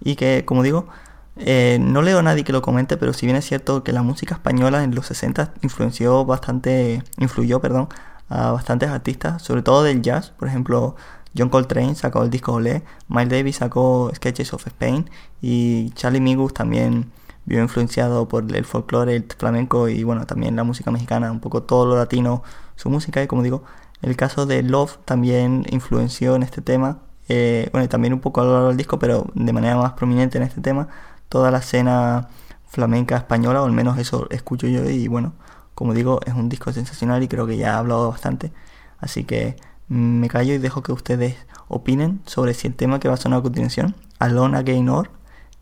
Y que, como digo, eh, no leo a nadie que lo comente, pero si bien es cierto que la música española en los 60 influenció bastante, influyó, perdón, a bastantes artistas, sobre todo del jazz, por ejemplo, John Coltrane sacó el disco Olé, Miles Davis sacó Sketches of Spain y Charlie Mingus también vio influenciado por el folclore, el flamenco y bueno, también la música mexicana, un poco todo lo latino, su música. Y como digo, el caso de Love también influenció en este tema, eh, bueno, también un poco a lo largo del disco, pero de manera más prominente en este tema, toda la escena flamenca española, o al menos eso escucho yo y bueno, como digo, es un disco sensacional y creo que ya he hablado bastante. Así que me callo y dejo que ustedes opinen sobre si el tema que va a sonar a continuación, Alone Again Or,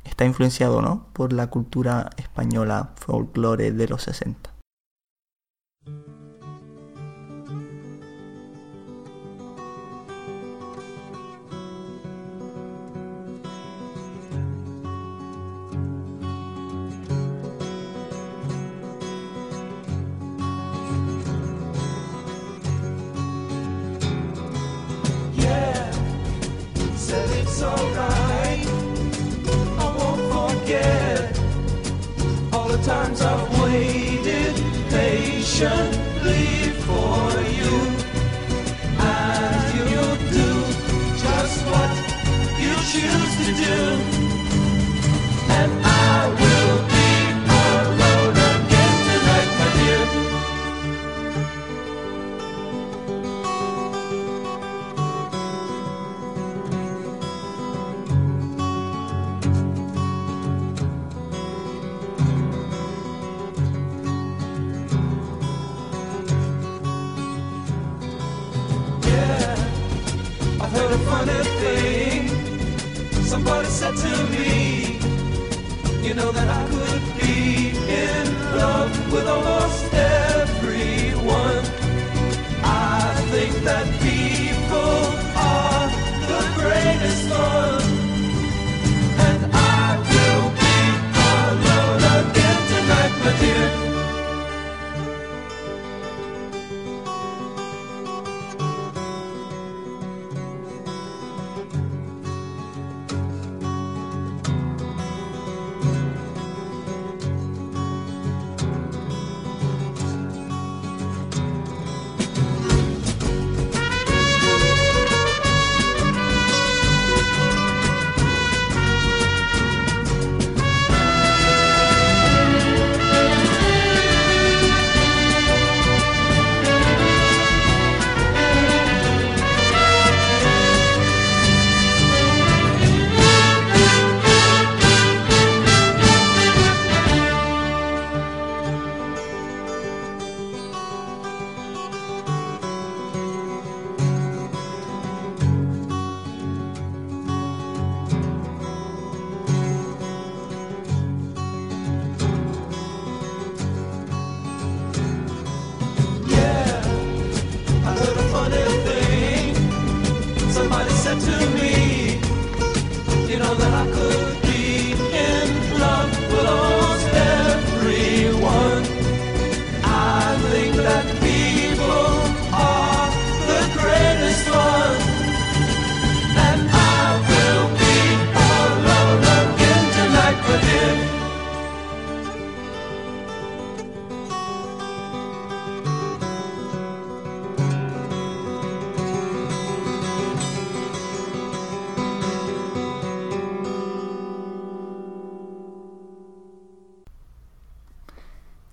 está influenciado o no por la cultura española folclore de los 60. times
I've waited patient. I know that I could be in love with a horse.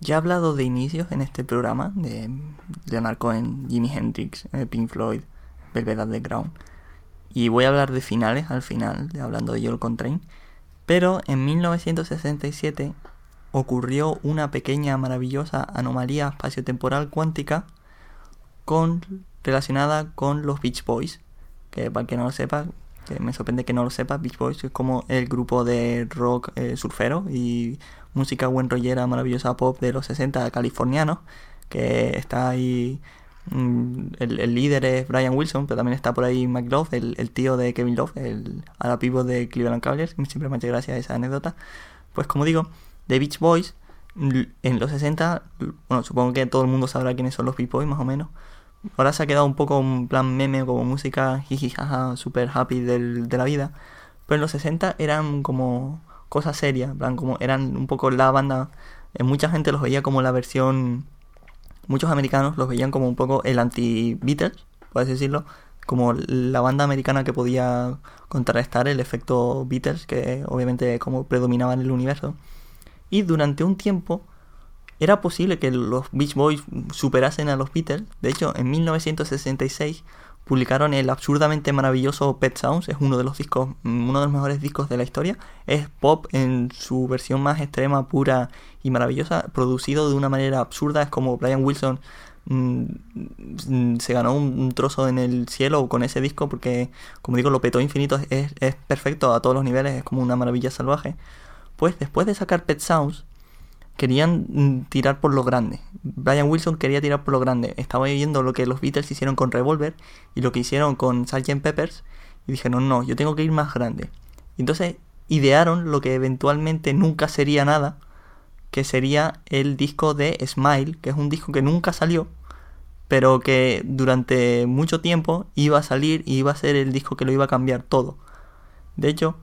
He hablado de inicios en este programa, de Leonard Cohen, Jimi Hendrix, eh, Pink Floyd, Velvet Underground. Y voy a hablar de finales al final, de hablando de Joel Contrain. Pero en 1967 ocurrió una pequeña maravillosa anomalía espaciotemporal cuántica con, relacionada con los Beach Boys. Que para que no lo sepa, que me sorprende que no lo sepa, Beach Boys es como el grupo de rock eh, surfero y música buen rollera, maravillosa pop de los 60 californianos, que está ahí, mm, el, líder es Brian Wilson, pero también está por ahí Mike Love, el, tío de Kevin Love, el pivo de Cleveland Cavaliers, siempre me ha hecho gracia esa anécdota. Pues como digo, The Beach Boys, en los 60, bueno, supongo que todo el mundo sabrá quiénes son los Beach Boys, más o menos. Ahora se ha quedado un poco un plan meme, como música jijijaja, super happy de la vida. Pero en los 60 eran como cosas serias, plan como eran un poco la banda, eh, mucha gente los veía como la versión, muchos americanos los veían como un poco el anti-Beatles, puedes decirlo, como la banda americana que podía contrarrestar el efecto Beatles, que obviamente como predominaba en el universo. Y durante un tiempo era posible que los Beach Boys superasen a los Beatles. De hecho, en 1966 publicaron el absurdamente maravilloso Pet Sounds, es uno de los discos, mm, uno de los mejores discos de la historia. Es pop en su versión más extrema, pura y maravillosa, producido de una manera absurda. Es como Brian Wilson mm, mm, se ganó un, trozo en el cielo con ese disco porque, como digo, lo petó infinito, es, es perfecto a todos los niveles, es como una maravilla salvaje. Pues después de sacar Pet Sounds, querían mm, tirar por lo grande. Brian Wilson quería tirar por lo grande. Estaba viendo lo que los Beatles hicieron con Revolver y lo que hicieron con Sgt. Peppers y dijeron, no, yo tengo que ir más grande. Y entonces idearon lo que eventualmente nunca sería nada, que sería el disco de Smile, que es un disco que nunca salió, pero que durante mucho tiempo iba a salir y iba a ser el disco que lo iba a cambiar todo. De hecho,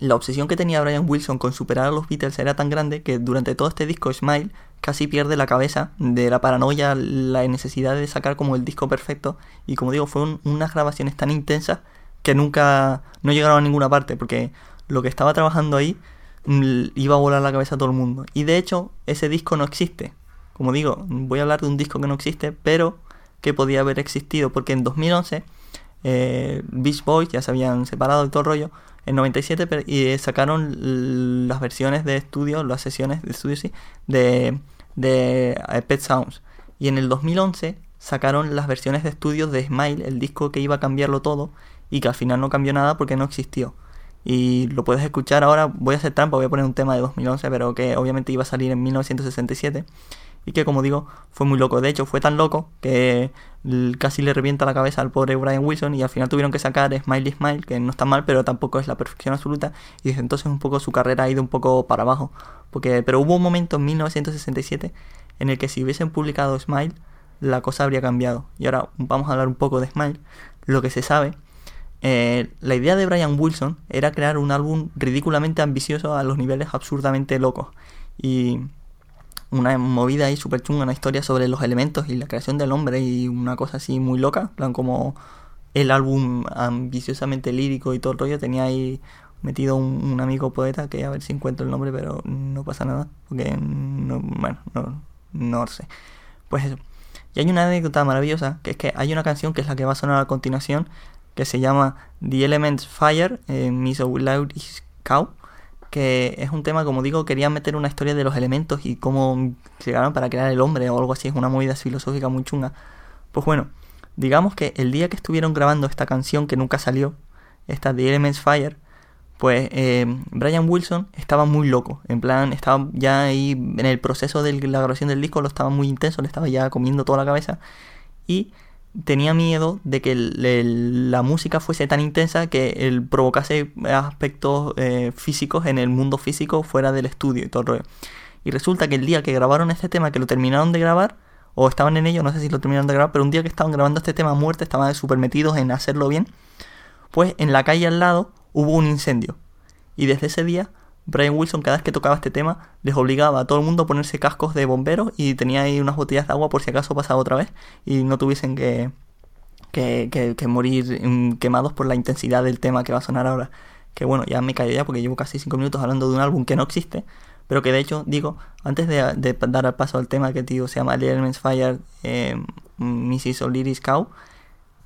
la obsesión que tenía Brian Wilson con superar a los Beatles era tan grande que durante todo este disco Smile casi pierde la cabeza de la paranoia, la necesidad de sacar como el disco perfecto y como digo, fueron unas grabaciones tan intensas que nunca no llegaron a ninguna parte porque lo que estaba trabajando ahí mm, iba a volar la cabeza a todo el mundo y de hecho ese disco no existe. Como digo, voy a hablar de un disco que no existe, pero que podía haber existido porque en 2011 eh, Beach Boys ya se habían separado y todo el rollo en 97 y sacaron las versiones de estudio, las sesiones de estudio, sí, de, de eh, Pet Sounds. Y en el 2011 sacaron las versiones de estudio de Smile, el disco que iba a cambiarlo todo y que al final no cambió nada porque no existió. Y lo puedes escuchar ahora, voy a hacer trampa, voy a poner un tema de 2011, pero que obviamente iba a salir en 1967 y que como digo fue muy loco. De hecho fue tan loco que casi le revienta la cabeza al pobre Brian Wilson y al final tuvieron que sacar Smiley Smile, que no está mal, pero tampoco es la perfección absoluta y desde entonces un poco su carrera ha ido un poco para abajo. Porque, pero hubo un momento en 1967 en el que si hubiesen publicado Smile, la cosa habría cambiado. Y ahora vamos a hablar un poco de Smile. Lo que se sabe, eh, la idea de Brian Wilson era crear un álbum ridículamente ambicioso a los niveles absurdamente locos. Y una movida ahí súper chunga, una historia sobre los elementos y la creación del hombre y una cosa así muy loca, plan como el álbum ambiciosamente lírico y todo el rollo, tenía ahí metido un, amigo poeta que a ver si encuentro el nombre, pero no pasa nada, porque no, bueno, no, no sé. Pues eso. Y hay una anécdota maravillosa, que es que hay una canción que es la que va a sonar a continuación, que se llama The Elements Fire, eh, Miss Loud Cow, que es un tema, como digo, querían meter una historia de los elementos y cómo llegaron para crear el hombre o algo así, es una movida filosófica muy chunga. Pues bueno, digamos que el día que estuvieron grabando esta canción que nunca salió, esta de Elements Fire, pues eh, Brian Wilson estaba muy loco, en plan, estaba ya ahí en el proceso de la grabación del disco, lo estaba muy intenso, le estaba ya comiendo toda la cabeza y tenía miedo de que la música fuese tan intensa que él provocase aspectos eh, físicos en el mundo físico fuera del estudio y todo el rollo. Y resulta que el día que grabaron este tema, que lo terminaron de grabar, o estaban en ello, no sé si lo terminaron de grabar, pero un día que estaban grabando este tema a muerte, estaban súper metidos en hacerlo bien, pues en la calle al lado hubo un incendio. Y desde ese día Brian Wilson cada vez que tocaba este tema les obligaba a todo el mundo a ponerse cascos de bomberos y tenía ahí unas botellas de agua por si acaso pasaba otra vez y no tuviesen que, que, que, morir mm, quemados por la intensidad del tema que va a sonar ahora. Que bueno, ya me callo ya porque llevo casi 5 minutos hablando de un álbum que no existe, pero que de hecho, digo, antes de, dar el paso al tema que digo, se llama The Elements Fire, eh, Mrs. O'Leary's Cow,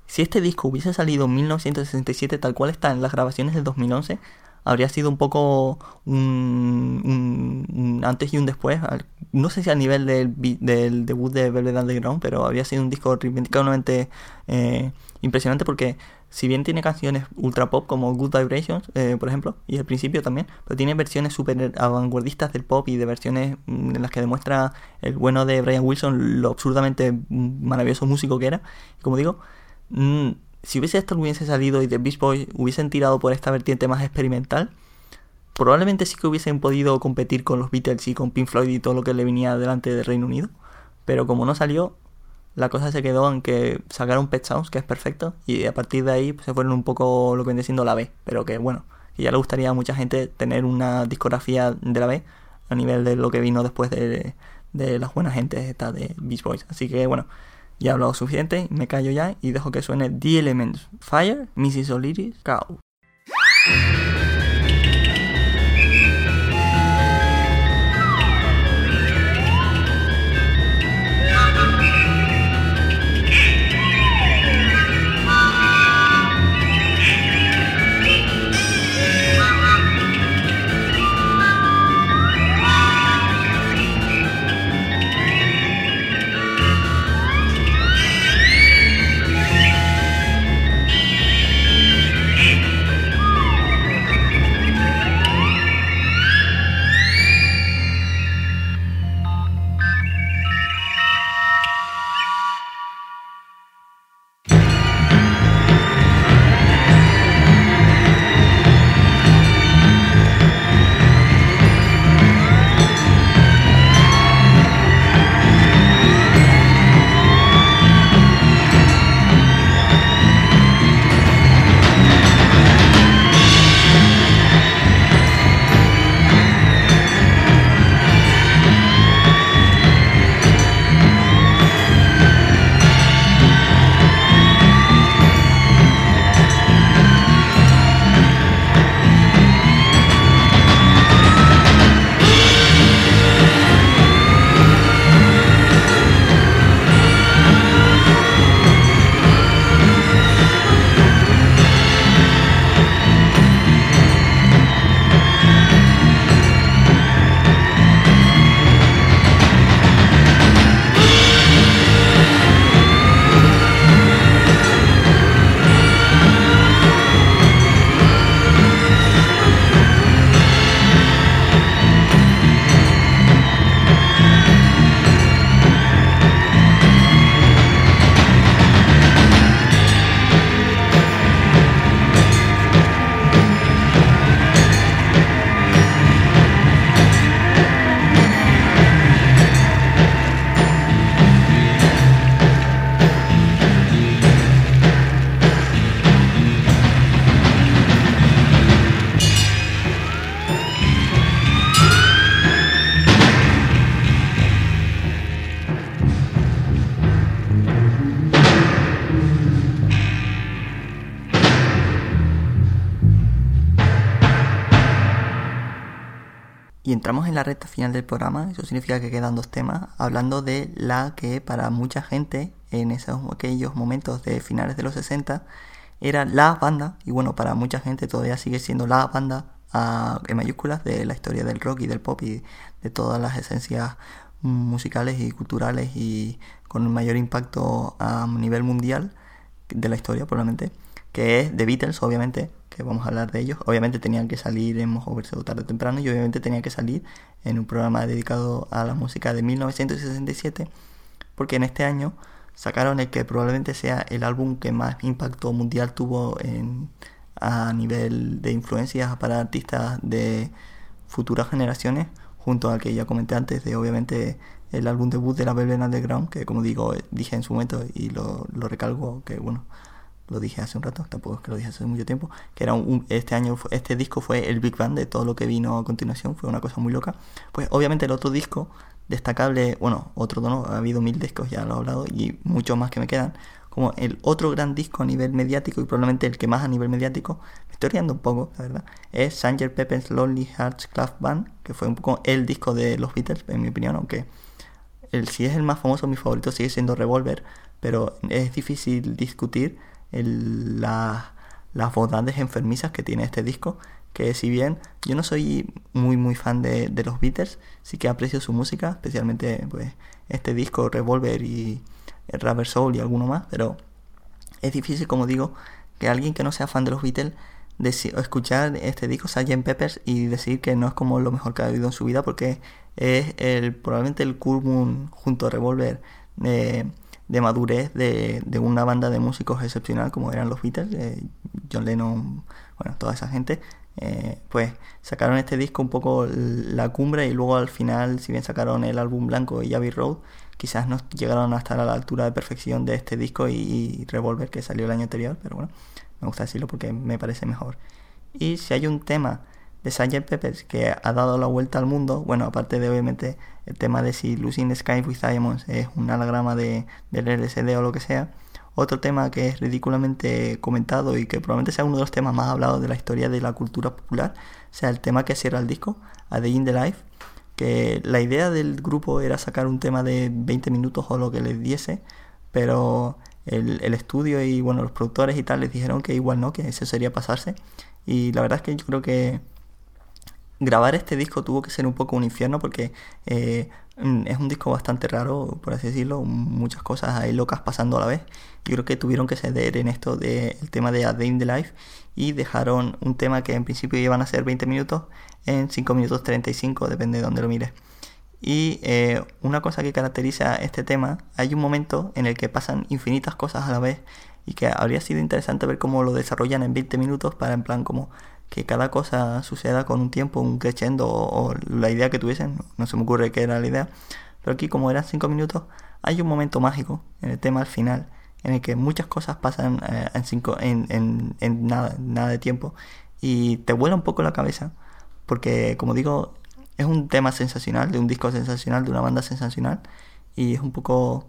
si este disco hubiese salido en 1967 tal cual está en las grabaciones del 2011, habría sido un poco un, antes y un después. No sé si a nivel del, del debut de Velvet Underground, pero habría sido un disco reivindicadamente eh, impresionante porque si bien tiene canciones ultra pop como Good Vibrations, eh, por ejemplo, y al principio también, pero tiene versiones súper vanguardistas del pop y de versiones mm, en las que demuestra el bueno de Brian Wilson lo absurdamente mm, maravilloso músico que era. Como digo, mm, si hubiese esto hubiese salido y The Beach Boys hubiesen tirado por esta vertiente más experimental, probablemente sí que hubiesen podido competir con los Beatles y con Pink Floyd y todo lo que le venía delante del Reino Unido. Pero como no salió, la cosa se quedó en que sacaron Pet Sounds, que es perfecto, y a partir de ahí pues, se fueron un poco lo que viene siendo la B. Pero que bueno, que ya le gustaría a mucha gente tener una discografía de la B a nivel de lo que vino después de, de las buenas gentes de Beach Boys. Así que bueno, ya he hablado suficiente, me callo ya y dejo que suene The Elements Fire, Mrs. O'Leary's Cow. Final del programa, eso significa que quedan dos temas, hablando de la que para mucha gente en esos aquellos momentos de finales de los 60 era la banda, y bueno, para mucha gente todavía sigue siendo la banda en mayúsculas de la historia del rock y del pop y de todas las esencias musicales y culturales y con el mayor impacto a nivel mundial de la historia probablemente, que es The Beatles, obviamente, que vamos a hablar de ellos. Obviamente tenían que salir en Mojoverse tarde o temprano y obviamente tenían que salir en un programa dedicado a la música de 1967, porque en este año sacaron el que probablemente sea el álbum que más impacto mundial tuvo en, a nivel de influencias para artistas de futuras generaciones, junto al que ya comenté antes de obviamente el álbum debut de la Velvet Underground, que como digo, dije en su momento y lo, lo recalco, que bueno, lo dije hace un rato, tampoco es que lo dije hace mucho tiempo, que era un, este año, este disco fue el Big Bang de todo lo que vino a continuación, fue una cosa muy loca. Pues obviamente el otro disco destacable, bueno, otro no, ha habido mil discos, ya lo he hablado, y muchos más que me quedan, como el otro gran disco a nivel mediático y probablemente el que más a nivel mediático, me estoy riendo un poco, la verdad, es Sanger Pepper's Lonely Hearts Club Band, que fue un poco el disco de los Beatles, en mi opinión, aunque el, si es el más famoso, mi favorito sigue siendo Revolver, pero es difícil discutir el, la, las bondades enfermizas que tiene este disco que si bien yo no soy muy muy fan de, de, los Beatles, sí que aprecio su música, especialmente pues este disco Revolver y el Rubber Soul y alguno más, pero es difícil, como digo, que alguien que no sea fan de los Beatles escuchar este disco Sgt. Peppers y decir que no es como lo mejor que ha vivido en su vida porque es el probablemente el culmum junto a Revolver de, de madurez de, de, una banda de músicos excepcional como eran los Beatles, eh, John Lennon, bueno, toda esa gente eh, pues sacaron este disco un poco la cumbre y luego al final, si bien sacaron el álbum blanco y Abbey Road, quizás no llegaron a estar a la altura de perfección de este disco y, Revolver que salió el año anterior, pero bueno, me gusta decirlo porque me parece mejor. Y si hay un tema de Sgt. Peppers que ha dado la vuelta al mundo, bueno, aparte de obviamente el tema de si Losing Sky with Diamonds es un anagrama de, del LSD o lo que sea, otro tema que es ridículamente comentado y que probablemente sea uno de los temas más hablados de la historia de la cultura popular, sea el tema que cierra el disco, A Day in the Life, que la idea del grupo era sacar un tema de 20 minutos o lo que les diese, pero el, el, estudio y bueno, los productores y tal les dijeron que igual no, que eso sería pasarse. Y la verdad es que yo creo que grabar este disco tuvo que ser un poco un infierno porque eh, mm, es un disco bastante raro, por así decirlo, muchas cosas ahí locas pasando a la vez. Yo creo que tuvieron que ceder en esto del tema de A Day in the Life y dejaron un tema que en principio iban a ser 20 minutos en 5 minutos 35, depende de dónde lo mires. Y eh, una cosa que caracteriza este tema, hay un momento en el que pasan infinitas cosas a la vez y que habría sido interesante ver cómo lo desarrollan en 20 minutos para en plan como que cada cosa suceda con un tiempo, un crescendo o, la idea que tuviesen, no, se me ocurre qué era la idea, pero aquí como eran 5 minutos, hay un momento mágico en el tema al final, en el que muchas cosas pasan eh, en, cinco, en, en, nada, nada de tiempo y te vuela un poco la cabeza, porque como digo, es un tema sensacional, de un disco sensacional, de una banda sensacional, y es un poco,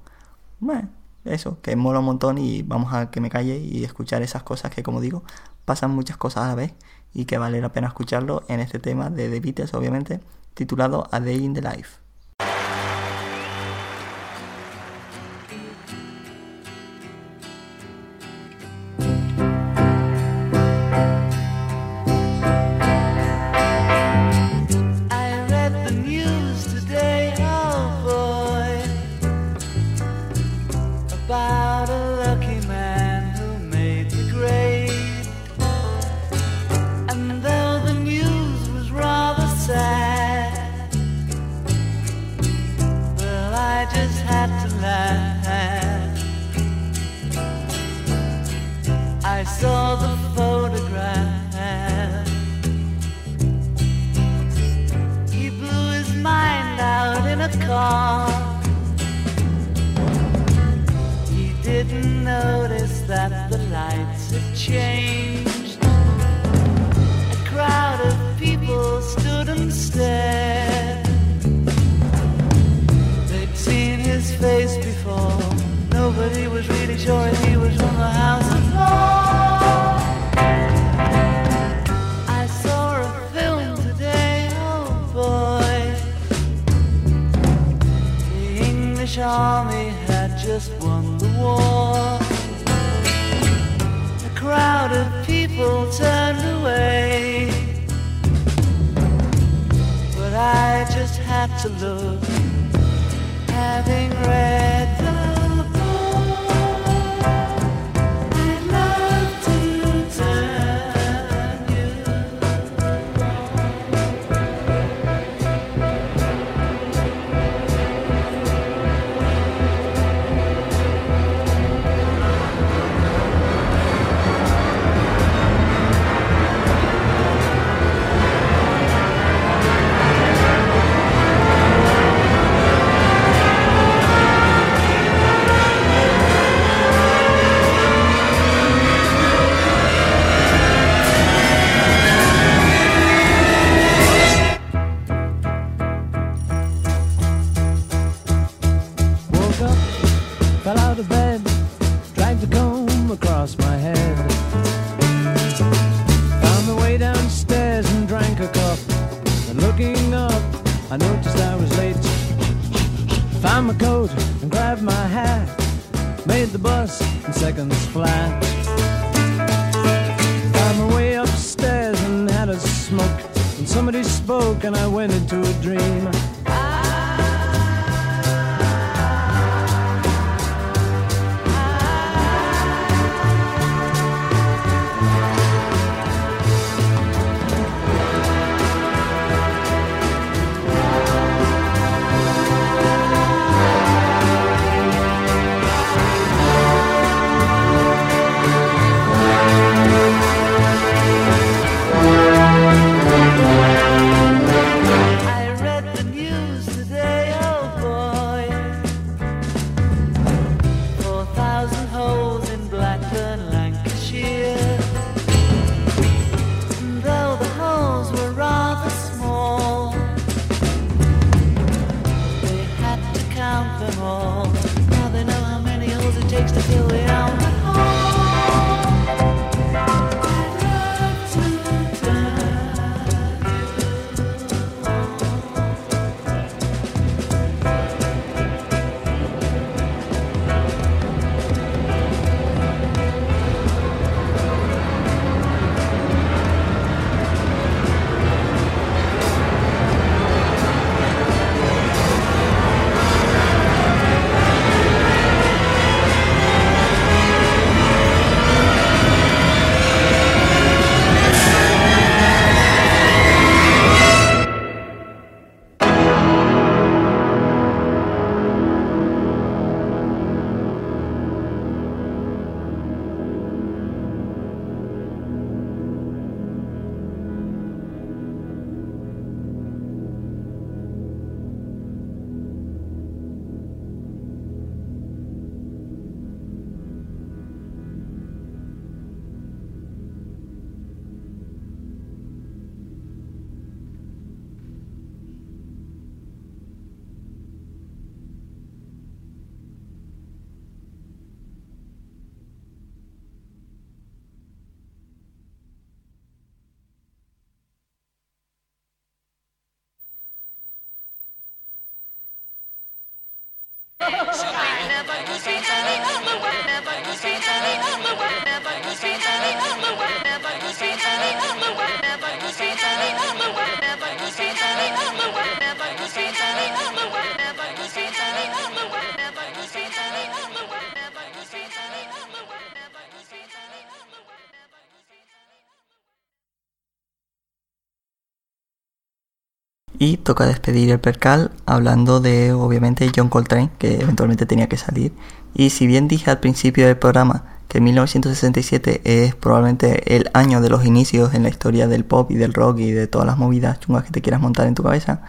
bueno, eso, que mola un montón y vamos a que me calle y escuchar esas cosas que como digo, pasan muchas cosas a la vez y que vale la pena escucharlo en este tema de The Beatles, obviamente, titulado A Day in the Life.
change.
Y toca despedir el percal hablando de, obviamente, John Coltrane, que eventualmente tenía que salir. Y si bien dije al principio del programa que 1967 es probablemente el año de los inicios en la historia del pop y del rock y de todas las movidas chungas que te quieras montar en tu cabeza,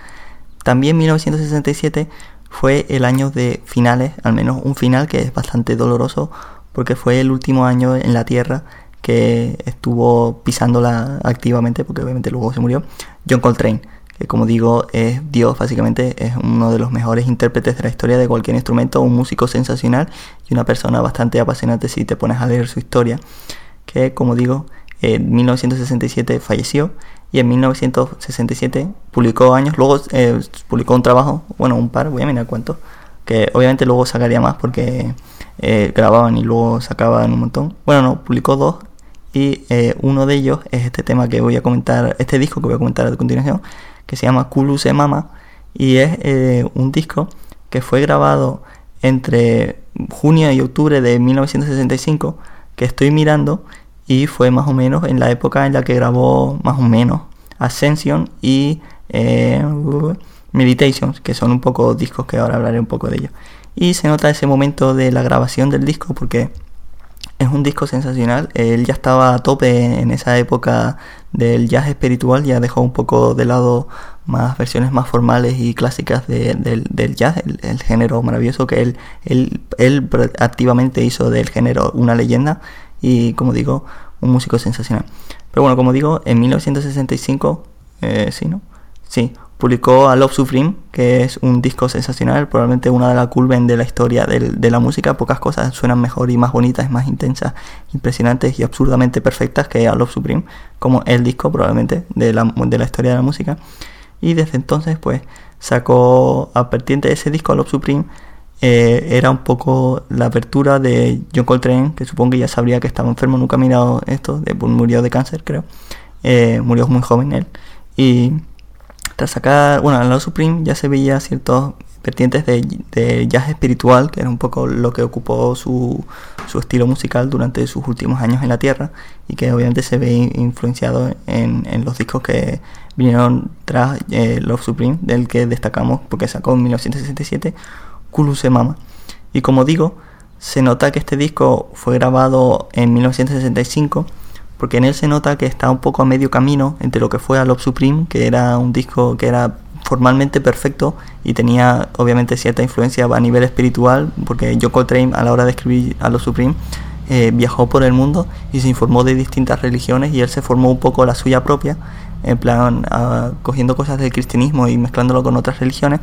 también 1967 fue el año de finales, al menos un final que es bastante doloroso porque fue el último año en la Tierra que estuvo pisándola activamente, porque obviamente luego se murió, John Coltrane como digo es Dios, básicamente es uno de los mejores intérpretes de la historia de cualquier instrumento, un músico sensacional y una persona bastante apasionante si te pones a leer su historia, que como digo en 1967 falleció y en 1967 publicó años, luego eh, publicó un trabajo, bueno un par, voy a mirar cuántos, que obviamente luego sacaría más porque eh, grababan y luego sacaban un montón, bueno no, publicó dos y eh, uno de ellos es este tema que voy a comentar, este disco que voy a comentar a continuación, que se llama Kulu Se Mama y es eh, un disco que fue grabado entre junio y octubre de 1965 que estoy mirando y fue más o menos en la época en la que grabó más o menos Ascension y eh, Meditations que son un poco discos que ahora hablaré un poco de ellos y se nota ese momento de la grabación del disco porque es un disco sensacional. Él ya estaba a tope en esa época del jazz espiritual, ya dejó un poco de lado más versiones más formales y clásicas de, del, del, jazz, el, género maravilloso que él, él, él activamente hizo del género una leyenda y, como digo, un músico sensacional. Pero bueno, como digo, en 1965, eh, sí, ¿no? Sí, publicó A Love Supreme, que es un disco sensacional, probablemente una de las culmen de la historia de la música. Pocas cosas suenan mejor y más bonitas, más intensas, impresionantes y absurdamente perfectas que A Love Supreme, como el disco probablemente de la, de la historia de la música. Y desde entonces, pues, sacó a partir de ese disco A Love Supreme, eh, era un poco la apertura de John Coltrane, que supongo que ya sabría que estaba enfermo, nunca ha mirado esto, murió de cáncer, creo. Eh, murió muy joven él. Y tras sacar, bueno, en la Supreme ya se veía ciertos vertientes de, de jazz espiritual, que era un poco lo que ocupó su, su estilo musical durante sus últimos años en la Tierra y que obviamente se ve influenciado en, en los discos que vinieron tras eh, Love Supreme, del que destacamos porque sacó en 1967 Kulu Se Mama. Y como digo, se nota que este disco fue grabado en 1965 porque en él se nota que está un poco a medio camino entre lo que fue a Love Supreme, que era un disco que era formalmente perfecto y tenía obviamente cierta influencia a nivel espiritual, porque John Coltrane a la hora de escribir a Love Supreme eh, viajó por el mundo y se informó de distintas religiones y él se formó un poco la suya propia, en plan ah, cogiendo cosas del cristianismo y mezclándolo con otras religiones.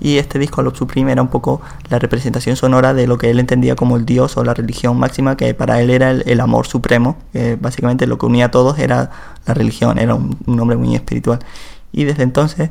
Y este disco, Love Supreme, era un poco la representación sonora de lo que él entendía como el Dios o la religión máxima, que para él era el, amor supremo. básicamente lo que unía a todos era la religión, era un, un hombre muy espiritual. Y desde entonces,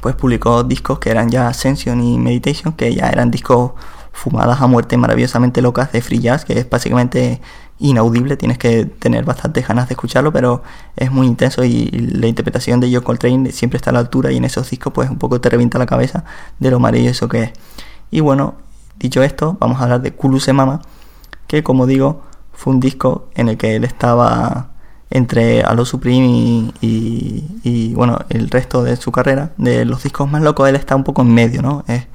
pues publicó discos que eran ya Ascension y Meditation, que ya eran discos fumadas a muerte maravillosamente locas de free jazz, que es básicamente inaudible, tienes que tener bastantes ganas de escucharlo, pero es muy intenso y la interpretación de John Coltrane siempre está a la altura y en esos discos pues un poco te revienta la cabeza de lo maravilloso que es. Y bueno, dicho esto, vamos a hablar de Kulu Se Mama, que como digo, fue un disco en el que él estaba entre Halo Supreme y, y, y, bueno, el resto de su carrera, de los discos más locos, él está un poco en medio, ¿no? Es,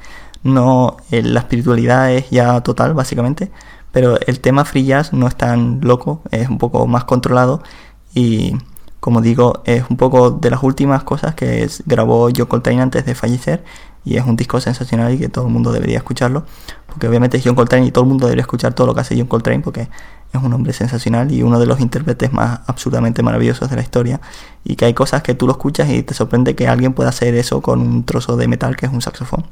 no eh, la espiritualidad es ya total, básicamente, pero el tema free jazz no es tan loco, es un poco más controlado y como digo, es un poco de las últimas cosas que grabó John Coltrane antes de fallecer y es un disco sensacional y que todo el mundo debería escucharlo, porque obviamente es John Coltrane y todo el mundo debería escuchar todo lo que hace John Coltrane porque es un hombre sensacional y uno de los intérpretes más absurdamente maravillosos de la historia y que hay cosas que tú lo escuchas y te sorprende que alguien pueda hacer eso con un trozo de metal que es un saxofón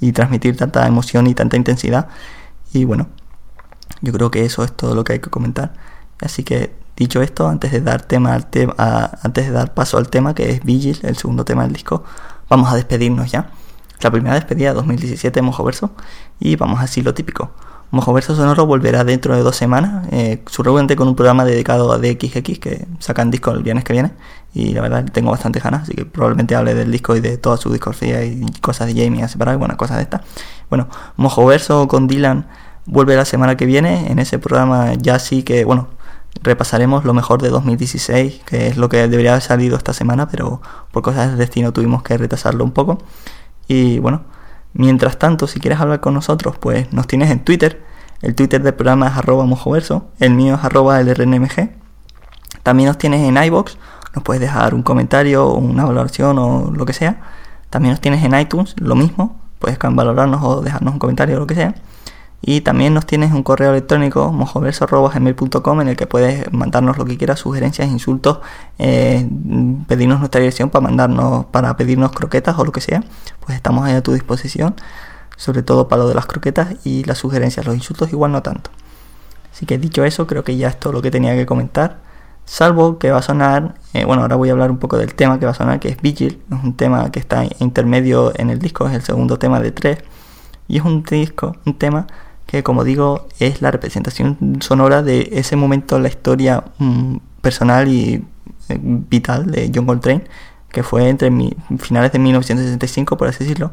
y transmitir tanta emoción y tanta intensidad y bueno, yo creo que eso es todo lo que hay que comentar. Así que dicho esto, antes de dar tema al tema, antes de dar paso al tema que es Vigil, el segundo tema del disco, vamos a despedirnos ya. La primera despedida de 2017 de Mojo Verso y vamos así lo típico. Mojo Verso Sonoro volverá dentro de dos semanas, eh, con un programa dedicado a DXX que sacan disco el viernes que viene y la verdad tengo bastante ganas, así que probablemente hable del disco y de toda su discografía y cosas de Jamie a separar y cosas de estas. Bueno, Mojo Verso con Dylan vuelve la semana que viene. En ese programa ya sí que, bueno, repasaremos lo mejor de 2016, que es lo que debería haber salido esta semana, pero por cosas del destino tuvimos que retrasarlo un poco. Y bueno, mientras tanto, si quieres hablar con nosotros, pues nos tienes en Twitter. El Twitter del programa es arroba mojoverso, el mío es arroba lrnmg. También nos tienes en iBox, nos puedes dejar un comentario, una valoración o lo que sea. También nos tienes en iTunes, lo mismo, puedes valorarnos o dejarnos un comentario o lo que sea. Y también nos tienes un correo electrónico mojoverso.gmail.com en el que puedes mandarnos lo que quieras, sugerencias, insultos, eh, pedirnos nuestra dirección para mandarnos, para pedirnos croquetas o lo que sea. Pues estamos ahí a tu disposición, sobre todo para lo de las croquetas y las sugerencias, los insultos igual no tanto. Así que dicho eso, creo que ya es todo lo que tenía que comentar. Salvo que va a sonar, eh, bueno, ahora voy a hablar un poco del tema que va a sonar, que es Vigil. Es un tema que está intermedio en el disco, es el segundo tema de tres. Y es un disco, un tema que como digo es la representación sonora de ese momento en la historia mm, personal y eh, vital de John Coltrane, que fue entre mi, finales de 1965, por así decirlo,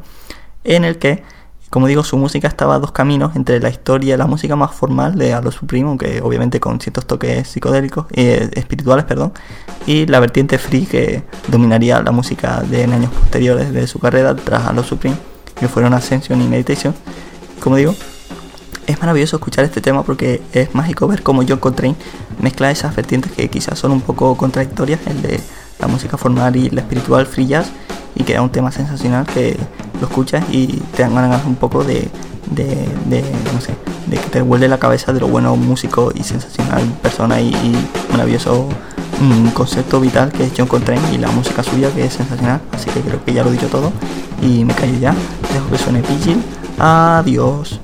en el que, como digo, su música estaba a dos caminos entre la historia, la música más formal de Halo Supreme, que obviamente con ciertos toques psicodélicos, eh, espirituales, perdón, y la vertiente free que dominaría la música de en años posteriores de su carrera tras Halo Supreme, que fueron Ascension y Meditation. Como digo, es maravilloso escuchar este tema porque es mágico ver cómo John Coltrane mezcla esas vertientes que quizás son un poco contradictorias, el de la música formal y la espiritual free jazz, y queda un tema sensacional que lo escuchas y te dan ganas un poco de, no sé, de que te vuelve la cabeza de lo bueno músico y sensacional persona y, maravilloso un concepto vital que es John Coltrane y la música suya que es sensacional. Así que creo que ya lo he dicho todo y me callo ya. Dejo que suene Vigil. Adiós.